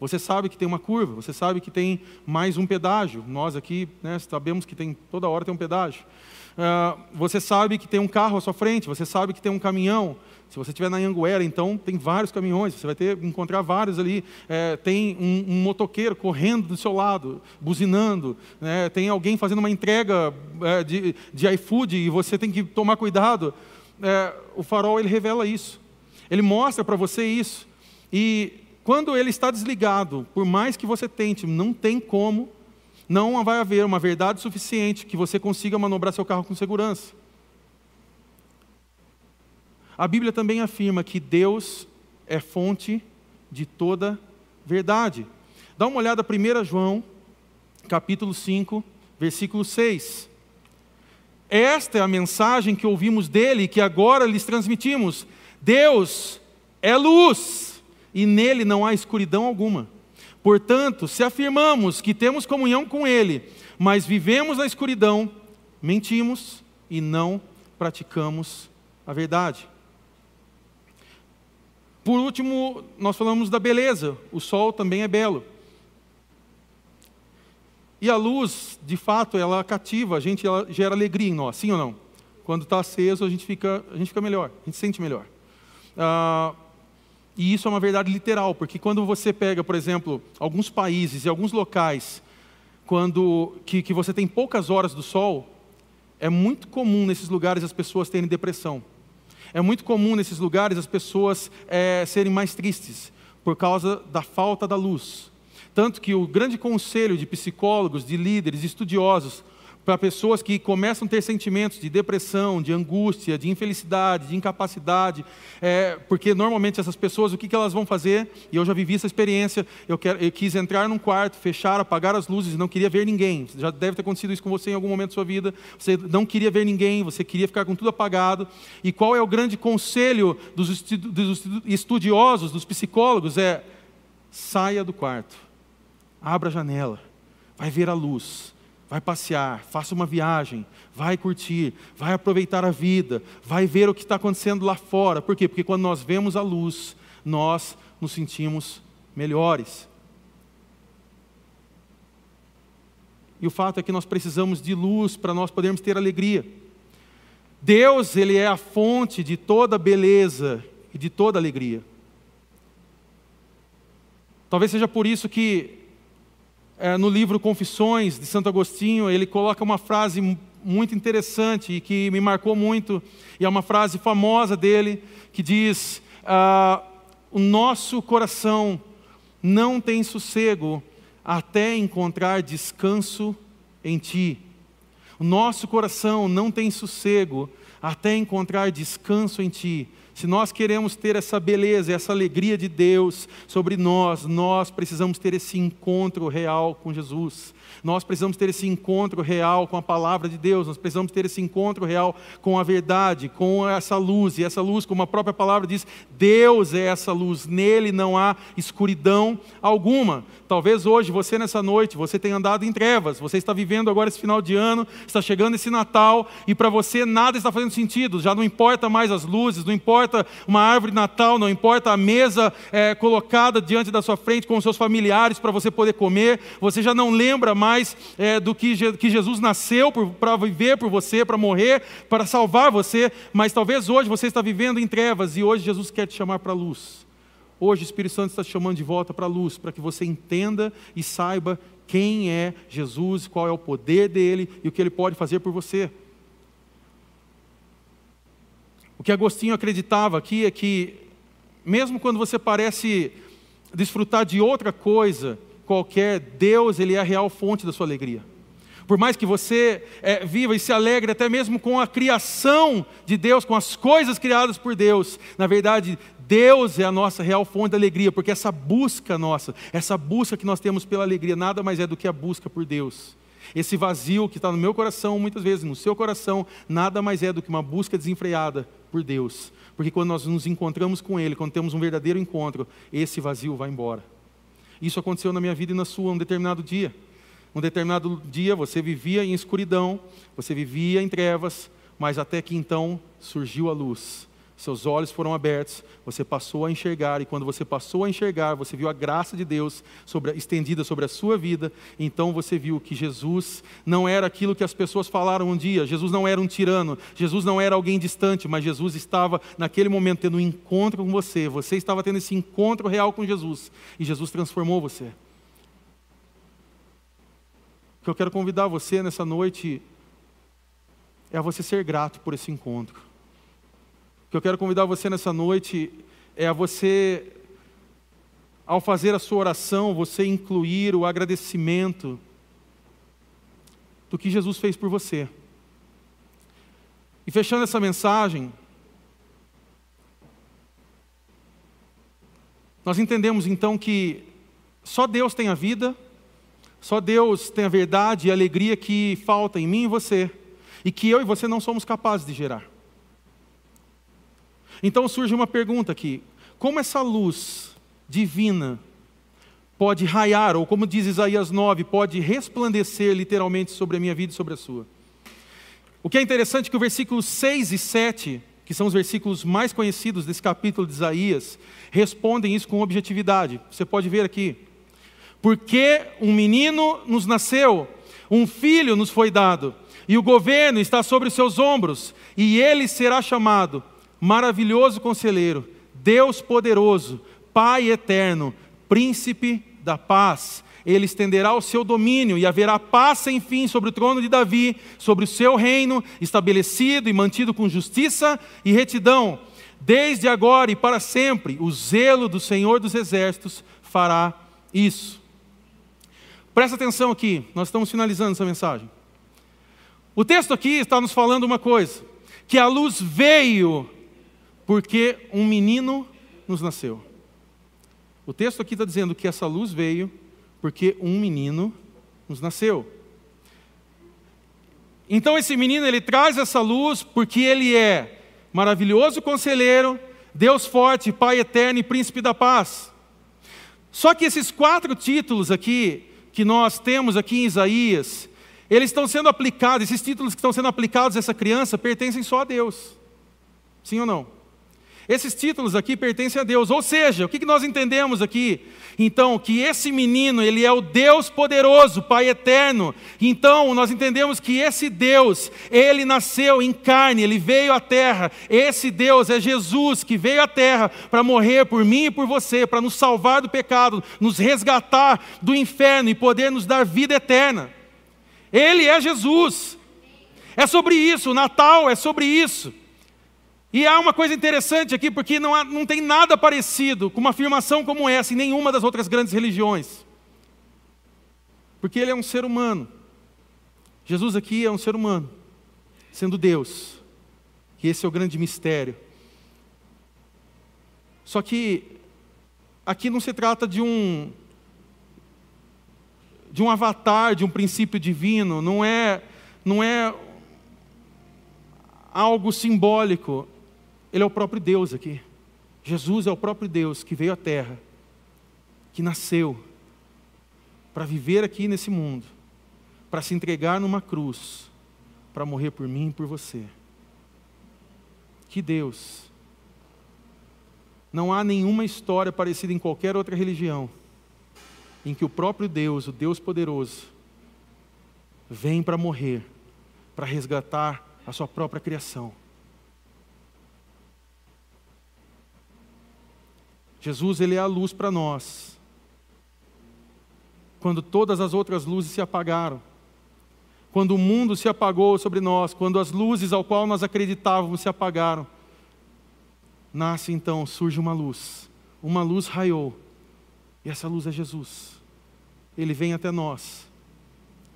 Você sabe que tem uma curva, você sabe que tem mais um pedágio. Nós aqui né, sabemos que tem toda hora tem um pedágio. Uh, você sabe que tem um carro à sua frente, você sabe que tem um caminhão. Se você estiver na Anguera, então tem vários caminhões, você vai ter encontrar vários ali. É, tem um, um, motoqueiro correndo do seu lado, buzinando. Né? Tem alguém fazendo uma entrega é, de, de iFood e você tem que tomar cuidado. É, o farol ele revela isso. Ele mostra para você isso. E quando ele está desligado, por mais que você tente, não tem como, não vai haver uma verdade suficiente que você consiga manobrar seu carro com segurança. A Bíblia também afirma que Deus é fonte de toda verdade. Dá uma olhada 1 João, capítulo 5, versículo 6. Esta é a mensagem que ouvimos dele e que agora lhes transmitimos. Deus é luz e nele não há escuridão alguma. Portanto, se afirmamos que temos comunhão com ele, mas vivemos na escuridão, mentimos e não praticamos a verdade. Por último, nós falamos da beleza. O sol também é belo. E a luz, de fato, ela cativa, a gente ela gera alegria em nós, sim ou não? Quando está aceso, a gente fica, a gente fica melhor, a gente se sente melhor. Ah, e isso é uma verdade literal, porque quando você pega, por exemplo, alguns países e alguns locais, quando que, que você tem poucas horas do sol, é muito comum nesses lugares as pessoas terem depressão. É muito comum nesses lugares as pessoas é, serem mais tristes por causa da falta da luz. Tanto que o grande conselho de psicólogos, de líderes, de estudiosos, para pessoas que começam a ter sentimentos de depressão, de angústia, de infelicidade, de incapacidade, é, porque normalmente essas pessoas, o que, que elas vão fazer? E eu já vivi essa experiência, eu, quero, eu quis entrar num quarto, fechar, apagar as luzes não queria ver ninguém. Já deve ter acontecido isso com você em algum momento da sua vida. Você não queria ver ninguém, você queria ficar com tudo apagado. E qual é o grande conselho dos estudiosos, dos psicólogos? É saia do quarto, abra a janela, vai ver a luz vai passear, faça uma viagem, vai curtir, vai aproveitar a vida, vai ver o que está acontecendo lá fora. Por quê? Porque quando nós vemos a luz, nós nos sentimos melhores. E o fato é que nós precisamos de luz para nós podermos ter alegria. Deus, Ele é a fonte de toda beleza e de toda alegria. Talvez seja por isso que no livro Confissões de Santo Agostinho, ele coloca uma frase muito interessante e que me marcou muito, e é uma frase famosa dele, que diz: ah, O nosso coração não tem sossego até encontrar descanso em ti. O nosso coração não tem sossego até encontrar descanso em ti. Se nós queremos ter essa beleza, essa alegria de Deus sobre nós, nós precisamos ter esse encontro real com Jesus. Nós precisamos ter esse encontro real com a palavra de Deus, nós precisamos ter esse encontro real com a verdade, com essa luz. E essa luz, como a própria palavra diz, Deus é essa luz, nele não há escuridão alguma. Talvez hoje você nessa noite, você tenha andado em trevas, você está vivendo agora esse final de ano, está chegando esse Natal e para você nada está fazendo sentido, já não importa mais as luzes, não importa uma árvore de Natal, não importa a mesa é, colocada diante da sua frente com os seus familiares para você poder comer, você já não lembra mais é, do que, que Jesus nasceu para viver por você, para morrer, para salvar você, mas talvez hoje você está vivendo em trevas e hoje Jesus quer te chamar para a luz. Hoje o Espírito Santo está te chamando de volta para a luz, para que você entenda e saiba quem é Jesus, qual é o poder dele e o que ele pode fazer por você. O que Agostinho acreditava aqui é que, mesmo quando você parece desfrutar de outra coisa qualquer, Deus ele é a real fonte da sua alegria. Por mais que você é, viva e se alegre até mesmo com a criação de Deus, com as coisas criadas por Deus, na verdade, Deus é a nossa real fonte de alegria, porque essa busca nossa, essa busca que nós temos pela alegria, nada mais é do que a busca por Deus. Esse vazio que está no meu coração, muitas vezes no seu coração, nada mais é do que uma busca desenfreada por Deus. Porque quando nós nos encontramos com Ele, quando temos um verdadeiro encontro, esse vazio vai embora. Isso aconteceu na minha vida e na sua um determinado dia. Um determinado dia você vivia em escuridão, você vivia em trevas, mas até que então surgiu a luz seus olhos foram abertos, você passou a enxergar, e quando você passou a enxergar, você viu a graça de Deus sobre, estendida sobre a sua vida, então você viu que Jesus não era aquilo que as pessoas falaram um dia, Jesus não era um tirano, Jesus não era alguém distante, mas Jesus estava naquele momento tendo um encontro com você, você estava tendo esse encontro real com Jesus, e Jesus transformou você. O que eu quero convidar você nessa noite é a você ser grato por esse encontro que eu quero convidar você nessa noite é a você, ao fazer a sua oração, você incluir o agradecimento do que Jesus fez por você. E fechando essa mensagem, nós entendemos então que só Deus tem a vida, só Deus tem a verdade e a alegria que falta em mim e você, e que eu e você não somos capazes de gerar. Então surge uma pergunta aqui: como essa luz divina pode raiar, ou como diz Isaías 9, pode resplandecer literalmente sobre a minha vida e sobre a sua? O que é interessante é que o versículo 6 e 7, que são os versículos mais conhecidos desse capítulo de Isaías, respondem isso com objetividade. Você pode ver aqui. Porque um menino nos nasceu, um filho nos foi dado, e o governo está sobre os seus ombros, e ele será chamado maravilhoso conselheiro, Deus poderoso, Pai eterno, príncipe da paz. Ele estenderá o seu domínio e haverá paz sem fim sobre o trono de Davi, sobre o seu reino, estabelecido e mantido com justiça e retidão. Desde agora e para sempre, o zelo do Senhor dos Exércitos fará isso. Presta atenção aqui, nós estamos finalizando essa mensagem. O texto aqui está nos falando uma coisa: que a luz veio porque um menino nos nasceu. O texto aqui está dizendo que essa luz veio porque um menino nos nasceu. Então esse menino ele traz essa luz porque ele é maravilhoso conselheiro, Deus forte, Pai eterno e príncipe da paz. Só que esses quatro títulos aqui que nós temos aqui em Isaías, eles estão sendo aplicados, esses títulos que estão sendo aplicados a essa criança pertencem só a Deus. Sim ou não? Esses títulos aqui pertencem a Deus. Ou seja, o que nós entendemos aqui? Então, que esse menino, ele é o Deus poderoso, Pai eterno. Então, nós entendemos que esse Deus, ele nasceu em carne, ele veio à terra. Esse Deus é Jesus que veio à terra para morrer por mim e por você, para nos salvar do pecado, nos resgatar do inferno e poder nos dar vida eterna. Ele é Jesus. É sobre isso, o Natal é sobre isso. E há uma coisa interessante aqui, porque não, há, não tem nada parecido com uma afirmação como essa em nenhuma das outras grandes religiões. Porque ele é um ser humano. Jesus aqui é um ser humano, sendo Deus. E esse é o grande mistério. Só que aqui não se trata de um de um avatar, de um princípio divino, não é não é algo simbólico, ele é o próprio Deus aqui. Jesus é o próprio Deus que veio à terra, que nasceu para viver aqui nesse mundo, para se entregar numa cruz, para morrer por mim e por você. Que Deus! Não há nenhuma história parecida em qualquer outra religião em que o próprio Deus, o Deus poderoso, vem para morrer, para resgatar a sua própria criação. Jesus ele é a luz para nós. Quando todas as outras luzes se apagaram, quando o mundo se apagou sobre nós, quando as luzes ao qual nós acreditávamos se apagaram, nasce então, surge uma luz. Uma luz raiou. E essa luz é Jesus. Ele vem até nós,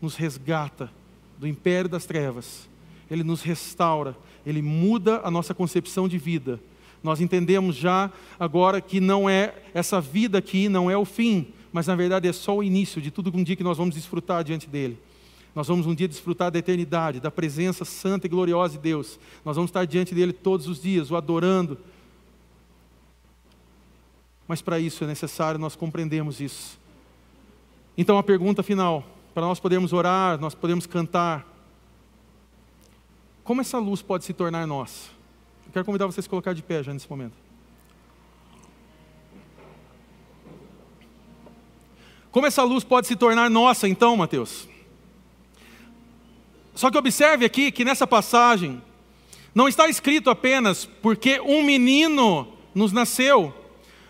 nos resgata do império das trevas, ele nos restaura, ele muda a nossa concepção de vida nós entendemos já agora que não é essa vida aqui não é o fim, mas na verdade é só o início de tudo um dia que nós vamos desfrutar diante dele. Nós vamos um dia desfrutar da eternidade, da presença santa e gloriosa de Deus. Nós vamos estar diante dele todos os dias, o adorando. Mas para isso é necessário nós compreendermos isso. Então a pergunta final, para nós podermos orar, nós podemos cantar. Como essa luz pode se tornar nossa? Quero convidar vocês a colocar de pé já nesse momento. Como essa luz pode se tornar nossa, então, Mateus? Só que observe aqui que nessa passagem não está escrito apenas porque um menino nos nasceu,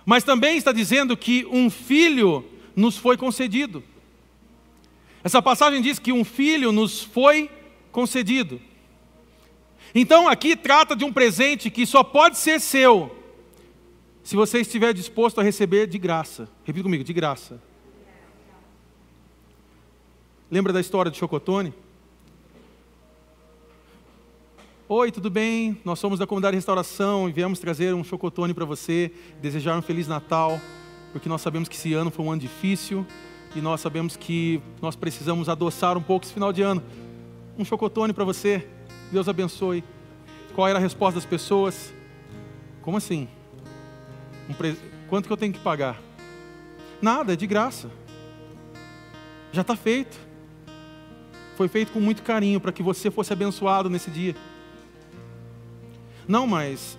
mas também está dizendo que um filho nos foi concedido. Essa passagem diz que um filho nos foi concedido. Então aqui trata de um presente que só pode ser seu se você estiver disposto a receber de graça. Repita comigo, de graça. Lembra da história de Chocotone? Oi, tudo bem? Nós somos da comunidade Restauração e viemos trazer um chocotone para você, desejar um Feliz Natal, porque nós sabemos que esse ano foi um ano difícil e nós sabemos que nós precisamos adoçar um pouco esse final de ano. Um chocotone para você, Deus abençoe. Qual era a resposta das pessoas? Como assim? Um pre... Quanto que eu tenho que pagar? Nada, é de graça. Já está feito. Foi feito com muito carinho para que você fosse abençoado nesse dia. Não, mas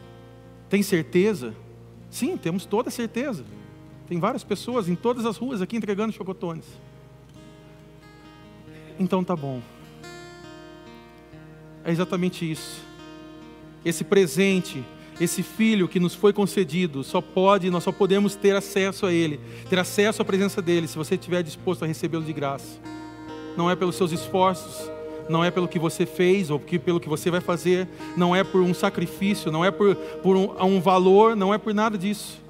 tem certeza? Sim, temos toda certeza. Tem várias pessoas em todas as ruas aqui entregando chocotones. Então tá bom. É exatamente isso. Esse presente, esse filho que nos foi concedido, só pode, nós só podemos ter acesso a ele, ter acesso à presença dele, se você estiver disposto a recebê-lo de graça. Não é pelos seus esforços, não é pelo que você fez ou pelo que você vai fazer, não é por um sacrifício, não é por, por um, um valor, não é por nada disso.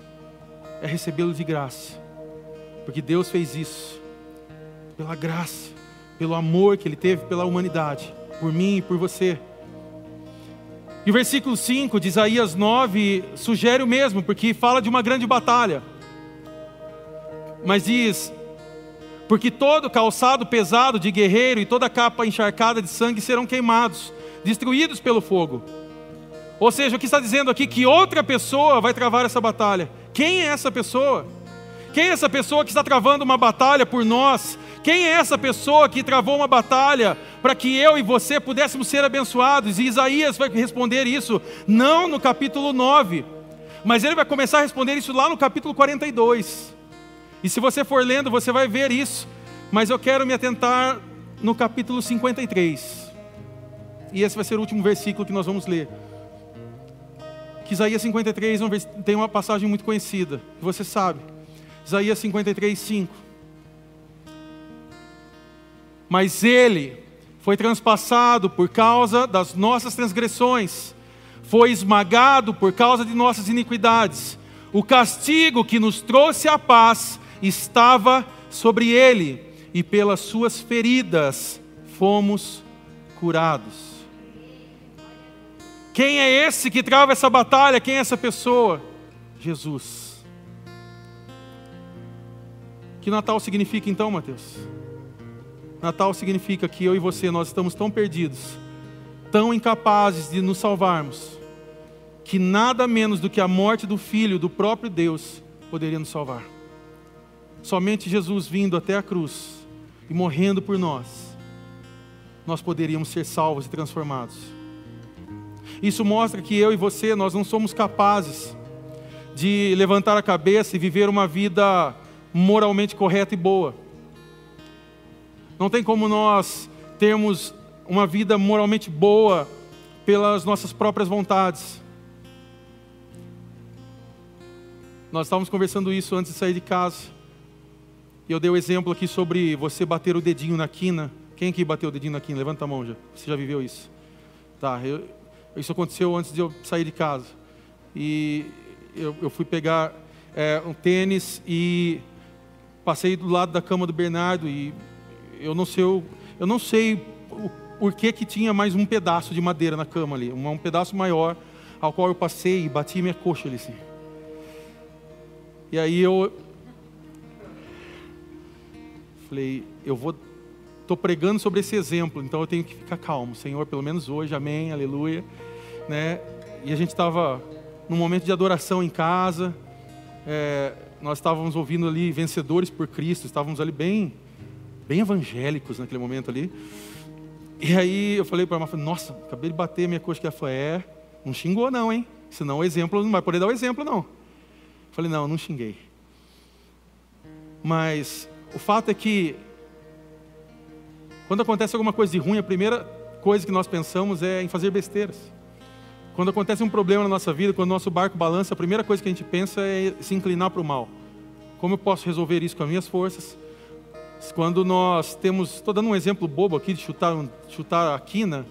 É recebê-lo de graça, porque Deus fez isso, pela graça, pelo amor que Ele teve pela humanidade, por mim e por você. E o versículo 5 de Isaías 9 sugere o mesmo, porque fala de uma grande batalha. Mas diz: porque todo calçado pesado de guerreiro e toda capa encharcada de sangue serão queimados, destruídos pelo fogo. Ou seja, o que está dizendo aqui que outra pessoa vai travar essa batalha. Quem é essa pessoa? Quem é essa pessoa que está travando uma batalha por nós? Quem é essa pessoa que travou uma batalha para que eu e você pudéssemos ser abençoados? E Isaías vai responder isso não no capítulo 9, mas ele vai começar a responder isso lá no capítulo 42. E se você for lendo, você vai ver isso. Mas eu quero me atentar no capítulo 53. E esse vai ser o último versículo que nós vamos ler. Que Isaías 53 tem uma passagem muito conhecida, que você sabe. Isaías 53, 5. Mas ele foi transpassado por causa das nossas transgressões, foi esmagado por causa de nossas iniquidades. O castigo que nos trouxe a paz estava sobre ele, e pelas suas feridas fomos curados. Quem é esse que trava essa batalha? Quem é essa pessoa? Jesus. Que Natal significa então, Mateus? Natal significa que eu e você nós estamos tão perdidos, tão incapazes de nos salvarmos, que nada menos do que a morte do filho do próprio Deus poderia nos salvar. Somente Jesus vindo até a cruz e morrendo por nós, nós poderíamos ser salvos e transformados. Isso mostra que eu e você, nós não somos capazes de levantar a cabeça e viver uma vida moralmente correta e boa. Não tem como nós termos uma vida moralmente boa pelas nossas próprias vontades. Nós estávamos conversando isso antes de sair de casa. E eu dei o exemplo aqui sobre você bater o dedinho na quina. Quem aqui bateu o dedinho na quina? Levanta a mão já. Você já viveu isso? Tá, eu, isso aconteceu antes de eu sair de casa. E eu, eu fui pegar é, um tênis e passei do lado da cama do Bernardo e eu não sei, eu, eu não sei o que tinha mais um pedaço de madeira na cama ali, um, um pedaço maior, ao qual eu passei e bati minha coxa ali assim. E aí eu Falei, eu vou, estou pregando sobre esse exemplo, então eu tenho que ficar calmo, Senhor, pelo menos hoje, amém, aleluia, né? E a gente estava num momento de adoração em casa, é, nós estávamos ouvindo ali vencedores por Cristo, estávamos ali bem, bem evangélicos naquele momento ali. E aí eu falei para ela, nossa, acabei de bater minha coxa que ela falou, é, não xingou não, hein? Senão o exemplo não vai poder dar o exemplo não. Falei, não, não xinguei. Mas o fato é que quando acontece alguma coisa de ruim, a primeira coisa que nós pensamos é em fazer besteiras. Quando acontece um problema na nossa vida, quando o nosso barco balança, a primeira coisa que a gente pensa é se inclinar para o mal. Como eu posso resolver isso com as minhas forças? Quando nós temos, estou dando um exemplo bobo aqui de chutar, chutar a quina,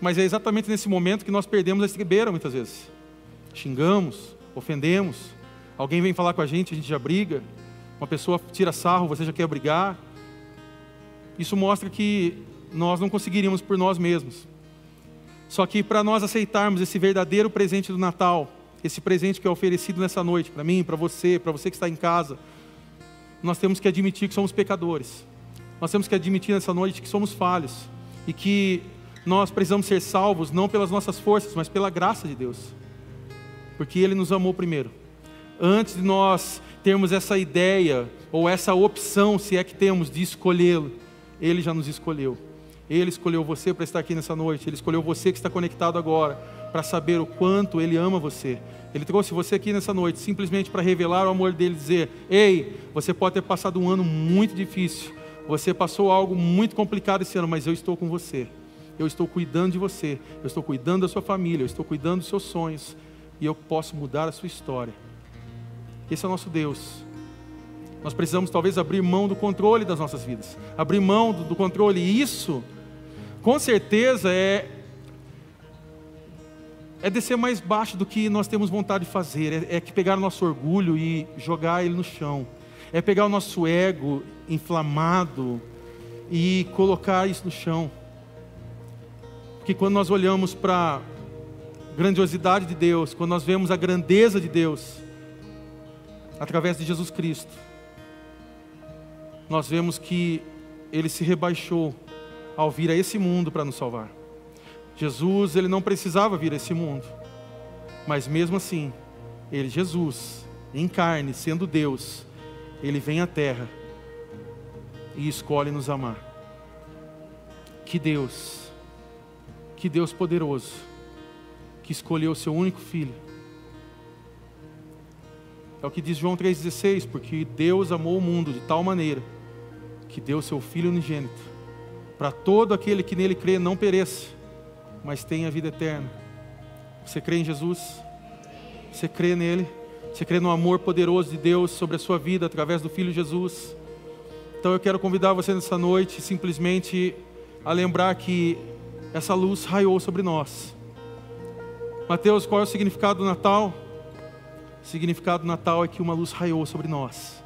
mas é exatamente nesse momento que nós perdemos a estribeira muitas vezes. Xingamos, ofendemos, alguém vem falar com a gente, a gente já briga, uma pessoa tira sarro, você já quer brigar. Isso mostra que nós não conseguiríamos por nós mesmos. Só que para nós aceitarmos esse verdadeiro presente do Natal, esse presente que é oferecido nessa noite, para mim, para você, para você que está em casa, nós temos que admitir que somos pecadores. Nós temos que admitir nessa noite que somos falhos e que nós precisamos ser salvos não pelas nossas forças, mas pela graça de Deus. Porque Ele nos amou primeiro. Antes de nós termos essa ideia ou essa opção, se é que temos, de escolhê-lo, Ele já nos escolheu. Ele escolheu você para estar aqui nessa noite. Ele escolheu você que está conectado agora para saber o quanto Ele ama você. Ele trouxe você aqui nessa noite simplesmente para revelar o amor dele, dizer: Ei, você pode ter passado um ano muito difícil, você passou algo muito complicado esse ano, mas eu estou com você. Eu estou cuidando de você, eu estou cuidando da sua família, eu estou cuidando dos seus sonhos e eu posso mudar a sua história. Esse é o nosso Deus. Nós precisamos talvez abrir mão do controle das nossas vidas, abrir mão do, do controle. E isso, com certeza, é é descer mais baixo do que nós temos vontade de fazer. É, é que pegar o nosso orgulho e jogar ele no chão. É pegar o nosso ego inflamado e colocar isso no chão. Porque quando nós olhamos para a grandiosidade de Deus, quando nós vemos a grandeza de Deus, através de Jesus Cristo, nós vemos que Ele se rebaixou ao vir a esse mundo para nos salvar. Jesus, ele não precisava vir a esse mundo, mas mesmo assim, ele, Jesus, em carne, sendo Deus, ele vem à terra e escolhe nos amar. Que Deus, que Deus poderoso, que escolheu o seu único filho. É o que diz João 3,16, porque Deus amou o mundo de tal maneira que deu seu Filho unigênito, para todo aquele que nele crê não pereça, mas tem a vida eterna. Você crê em Jesus? Você crê nele? Você crê no amor poderoso de Deus sobre a sua vida através do Filho Jesus? Então eu quero convidar você nessa noite simplesmente a lembrar que essa luz raiou sobre nós. Mateus, qual é o significado do Natal? O significado do Natal é que uma luz raiou sobre nós.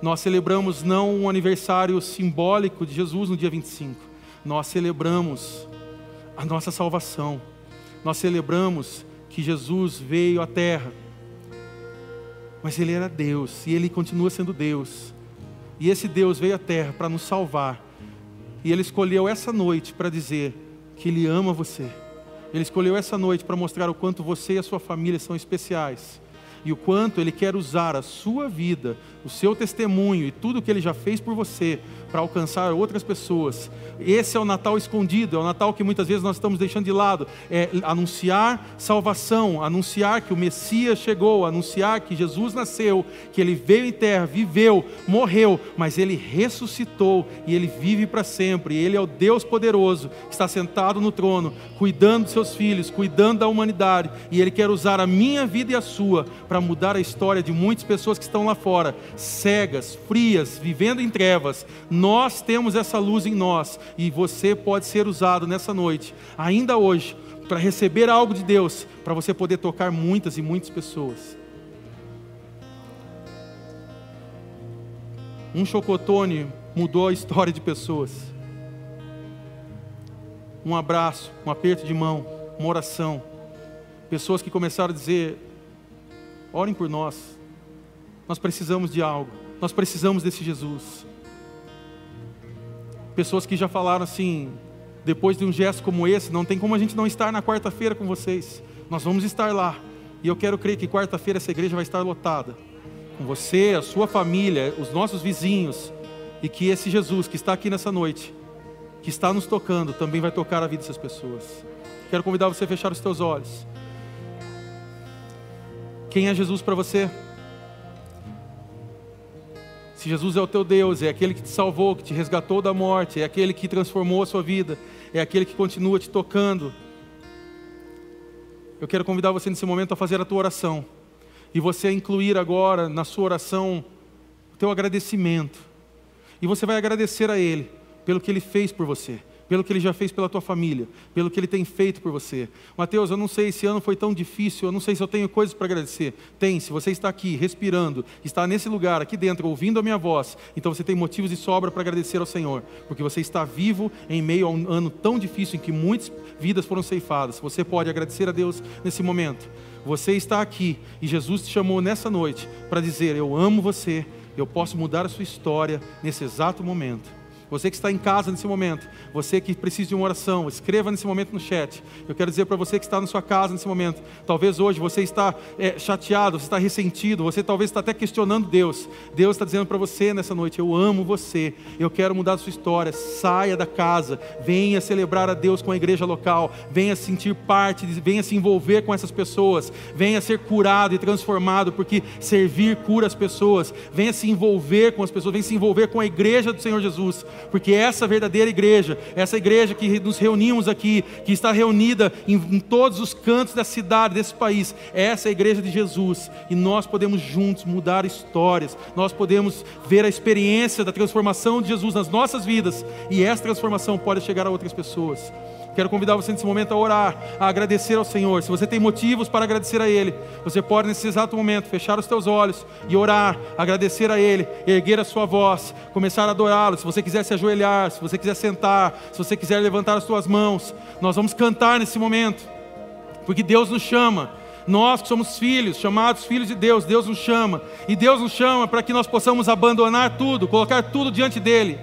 Nós celebramos não um aniversário simbólico de Jesus no dia 25, nós celebramos a nossa salvação. Nós celebramos que Jesus veio à terra, mas Ele era Deus e Ele continua sendo Deus. E esse Deus veio à terra para nos salvar. E Ele escolheu essa noite para dizer que Ele ama você. Ele escolheu essa noite para mostrar o quanto você e a sua família são especiais e o quanto Ele quer usar a sua vida, o seu testemunho e tudo que Ele já fez por você para alcançar outras pessoas. Esse é o Natal escondido, é o Natal que muitas vezes nós estamos deixando de lado. É anunciar salvação, anunciar que o Messias chegou, anunciar que Jesus nasceu, que Ele veio em terra, viveu, morreu, mas Ele ressuscitou e Ele vive para sempre. Ele é o Deus poderoso que está sentado no trono, cuidando dos seus filhos, cuidando da humanidade, e Ele quer usar a minha vida e a sua para mudar a história de muitas pessoas que estão lá fora, cegas, frias, vivendo em trevas. Nós temos essa luz em nós e você pode ser usado nessa noite, ainda hoje, para receber algo de Deus, para você poder tocar muitas e muitas pessoas. Um chocotone mudou a história de pessoas. Um abraço, um aperto de mão, uma oração. Pessoas que começaram a dizer: Orem por nós. Nós precisamos de algo. Nós precisamos desse Jesus. Pessoas que já falaram assim, depois de um gesto como esse, não tem como a gente não estar na quarta-feira com vocês. Nós vamos estar lá. E eu quero crer que quarta-feira essa igreja vai estar lotada. Com você, a sua família, os nossos vizinhos. E que esse Jesus que está aqui nessa noite, que está nos tocando, também vai tocar a vida dessas pessoas. Quero convidar você a fechar os teus olhos. Quem é Jesus para você? Se Jesus é o teu Deus, é aquele que te salvou, que te resgatou da morte, é aquele que transformou a sua vida, é aquele que continua te tocando. Eu quero convidar você nesse momento a fazer a tua oração e você a incluir agora na sua oração o teu agradecimento. E você vai agradecer a Ele pelo que Ele fez por você pelo que Ele já fez pela tua família, pelo que Ele tem feito por você. Mateus, eu não sei, esse ano foi tão difícil, eu não sei se eu tenho coisas para agradecer. Tem, se você está aqui, respirando, está nesse lugar, aqui dentro, ouvindo a minha voz, então você tem motivos de sobra para agradecer ao Senhor, porque você está vivo em meio a um ano tão difícil em que muitas vidas foram ceifadas. Você pode agradecer a Deus nesse momento. Você está aqui e Jesus te chamou nessa noite para dizer: Eu amo você, eu posso mudar a sua história nesse exato momento. Você que está em casa nesse momento, você que precisa de uma oração, escreva nesse momento no chat. Eu quero dizer para você que está na sua casa nesse momento, talvez hoje você está é, chateado, você está ressentido, você talvez está até questionando Deus. Deus está dizendo para você nessa noite: Eu amo você, eu quero mudar a sua história. Saia da casa, venha celebrar a Deus com a igreja local, venha sentir parte, venha se envolver com essas pessoas, venha ser curado e transformado, porque servir cura as pessoas. Venha se envolver com as pessoas, venha se envolver com a igreja do Senhor Jesus porque essa verdadeira igreja, essa igreja que nos reunimos aqui, que está reunida em, em todos os cantos da cidade, desse país, essa é a igreja de Jesus, e nós podemos juntos mudar histórias, nós podemos ver a experiência da transformação de Jesus nas nossas vidas, e essa transformação pode chegar a outras pessoas. Quero convidar você nesse momento a orar, a agradecer ao Senhor. Se você tem motivos para agradecer a Ele, você pode nesse exato momento fechar os teus olhos e orar, agradecer a Ele, erguer a sua voz, começar a adorá-lo. Se você quiser se ajoelhar, se você quiser sentar, se você quiser levantar as suas mãos, nós vamos cantar nesse momento, porque Deus nos chama. Nós que somos filhos, chamados filhos de Deus, Deus nos chama. E Deus nos chama para que nós possamos abandonar tudo, colocar tudo diante dEle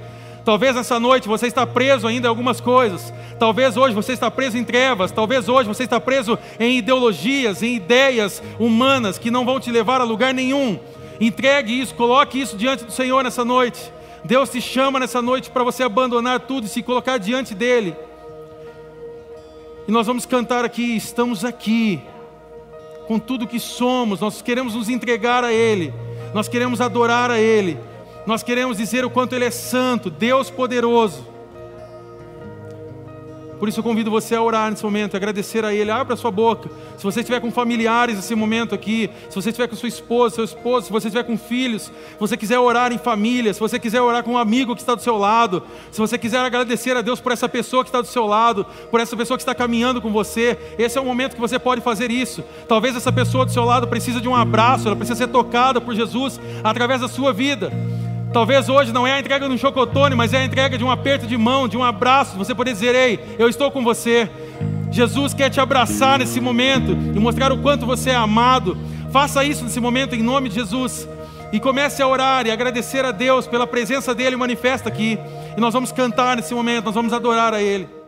Talvez nessa noite você está preso ainda em algumas coisas. Talvez hoje você está preso em trevas. Talvez hoje você está preso em ideologias, em ideias humanas que não vão te levar a lugar nenhum. Entregue isso, coloque isso diante do Senhor nessa noite. Deus te chama nessa noite para você abandonar tudo e se colocar diante dEle. E nós vamos cantar aqui, estamos aqui, com tudo que somos, nós queremos nos entregar a Ele, nós queremos adorar a Ele. Nós queremos dizer o quanto Ele é santo, Deus poderoso. Por isso eu convido você a orar nesse momento, agradecer a Ele. Abra sua boca. Se você estiver com familiares nesse momento aqui, se você estiver com sua esposa, seu esposo, se você estiver com filhos, se você quiser orar em família, se você quiser orar com um amigo que está do seu lado, se você quiser agradecer a Deus por essa pessoa que está do seu lado, por essa pessoa que está caminhando com você, esse é o momento que você pode fazer isso. Talvez essa pessoa do seu lado precise de um abraço, ela precisa ser tocada por Jesus através da sua vida. Talvez hoje não é a entrega de um chocotone, mas é a entrega de um aperto de mão, de um abraço. Você poder dizer: Ei, eu estou com você. Jesus quer te abraçar nesse momento e mostrar o quanto você é amado. Faça isso nesse momento em nome de Jesus. E comece a orar e agradecer a Deus pela presença dEle manifesta aqui. E nós vamos cantar nesse momento, nós vamos adorar a Ele.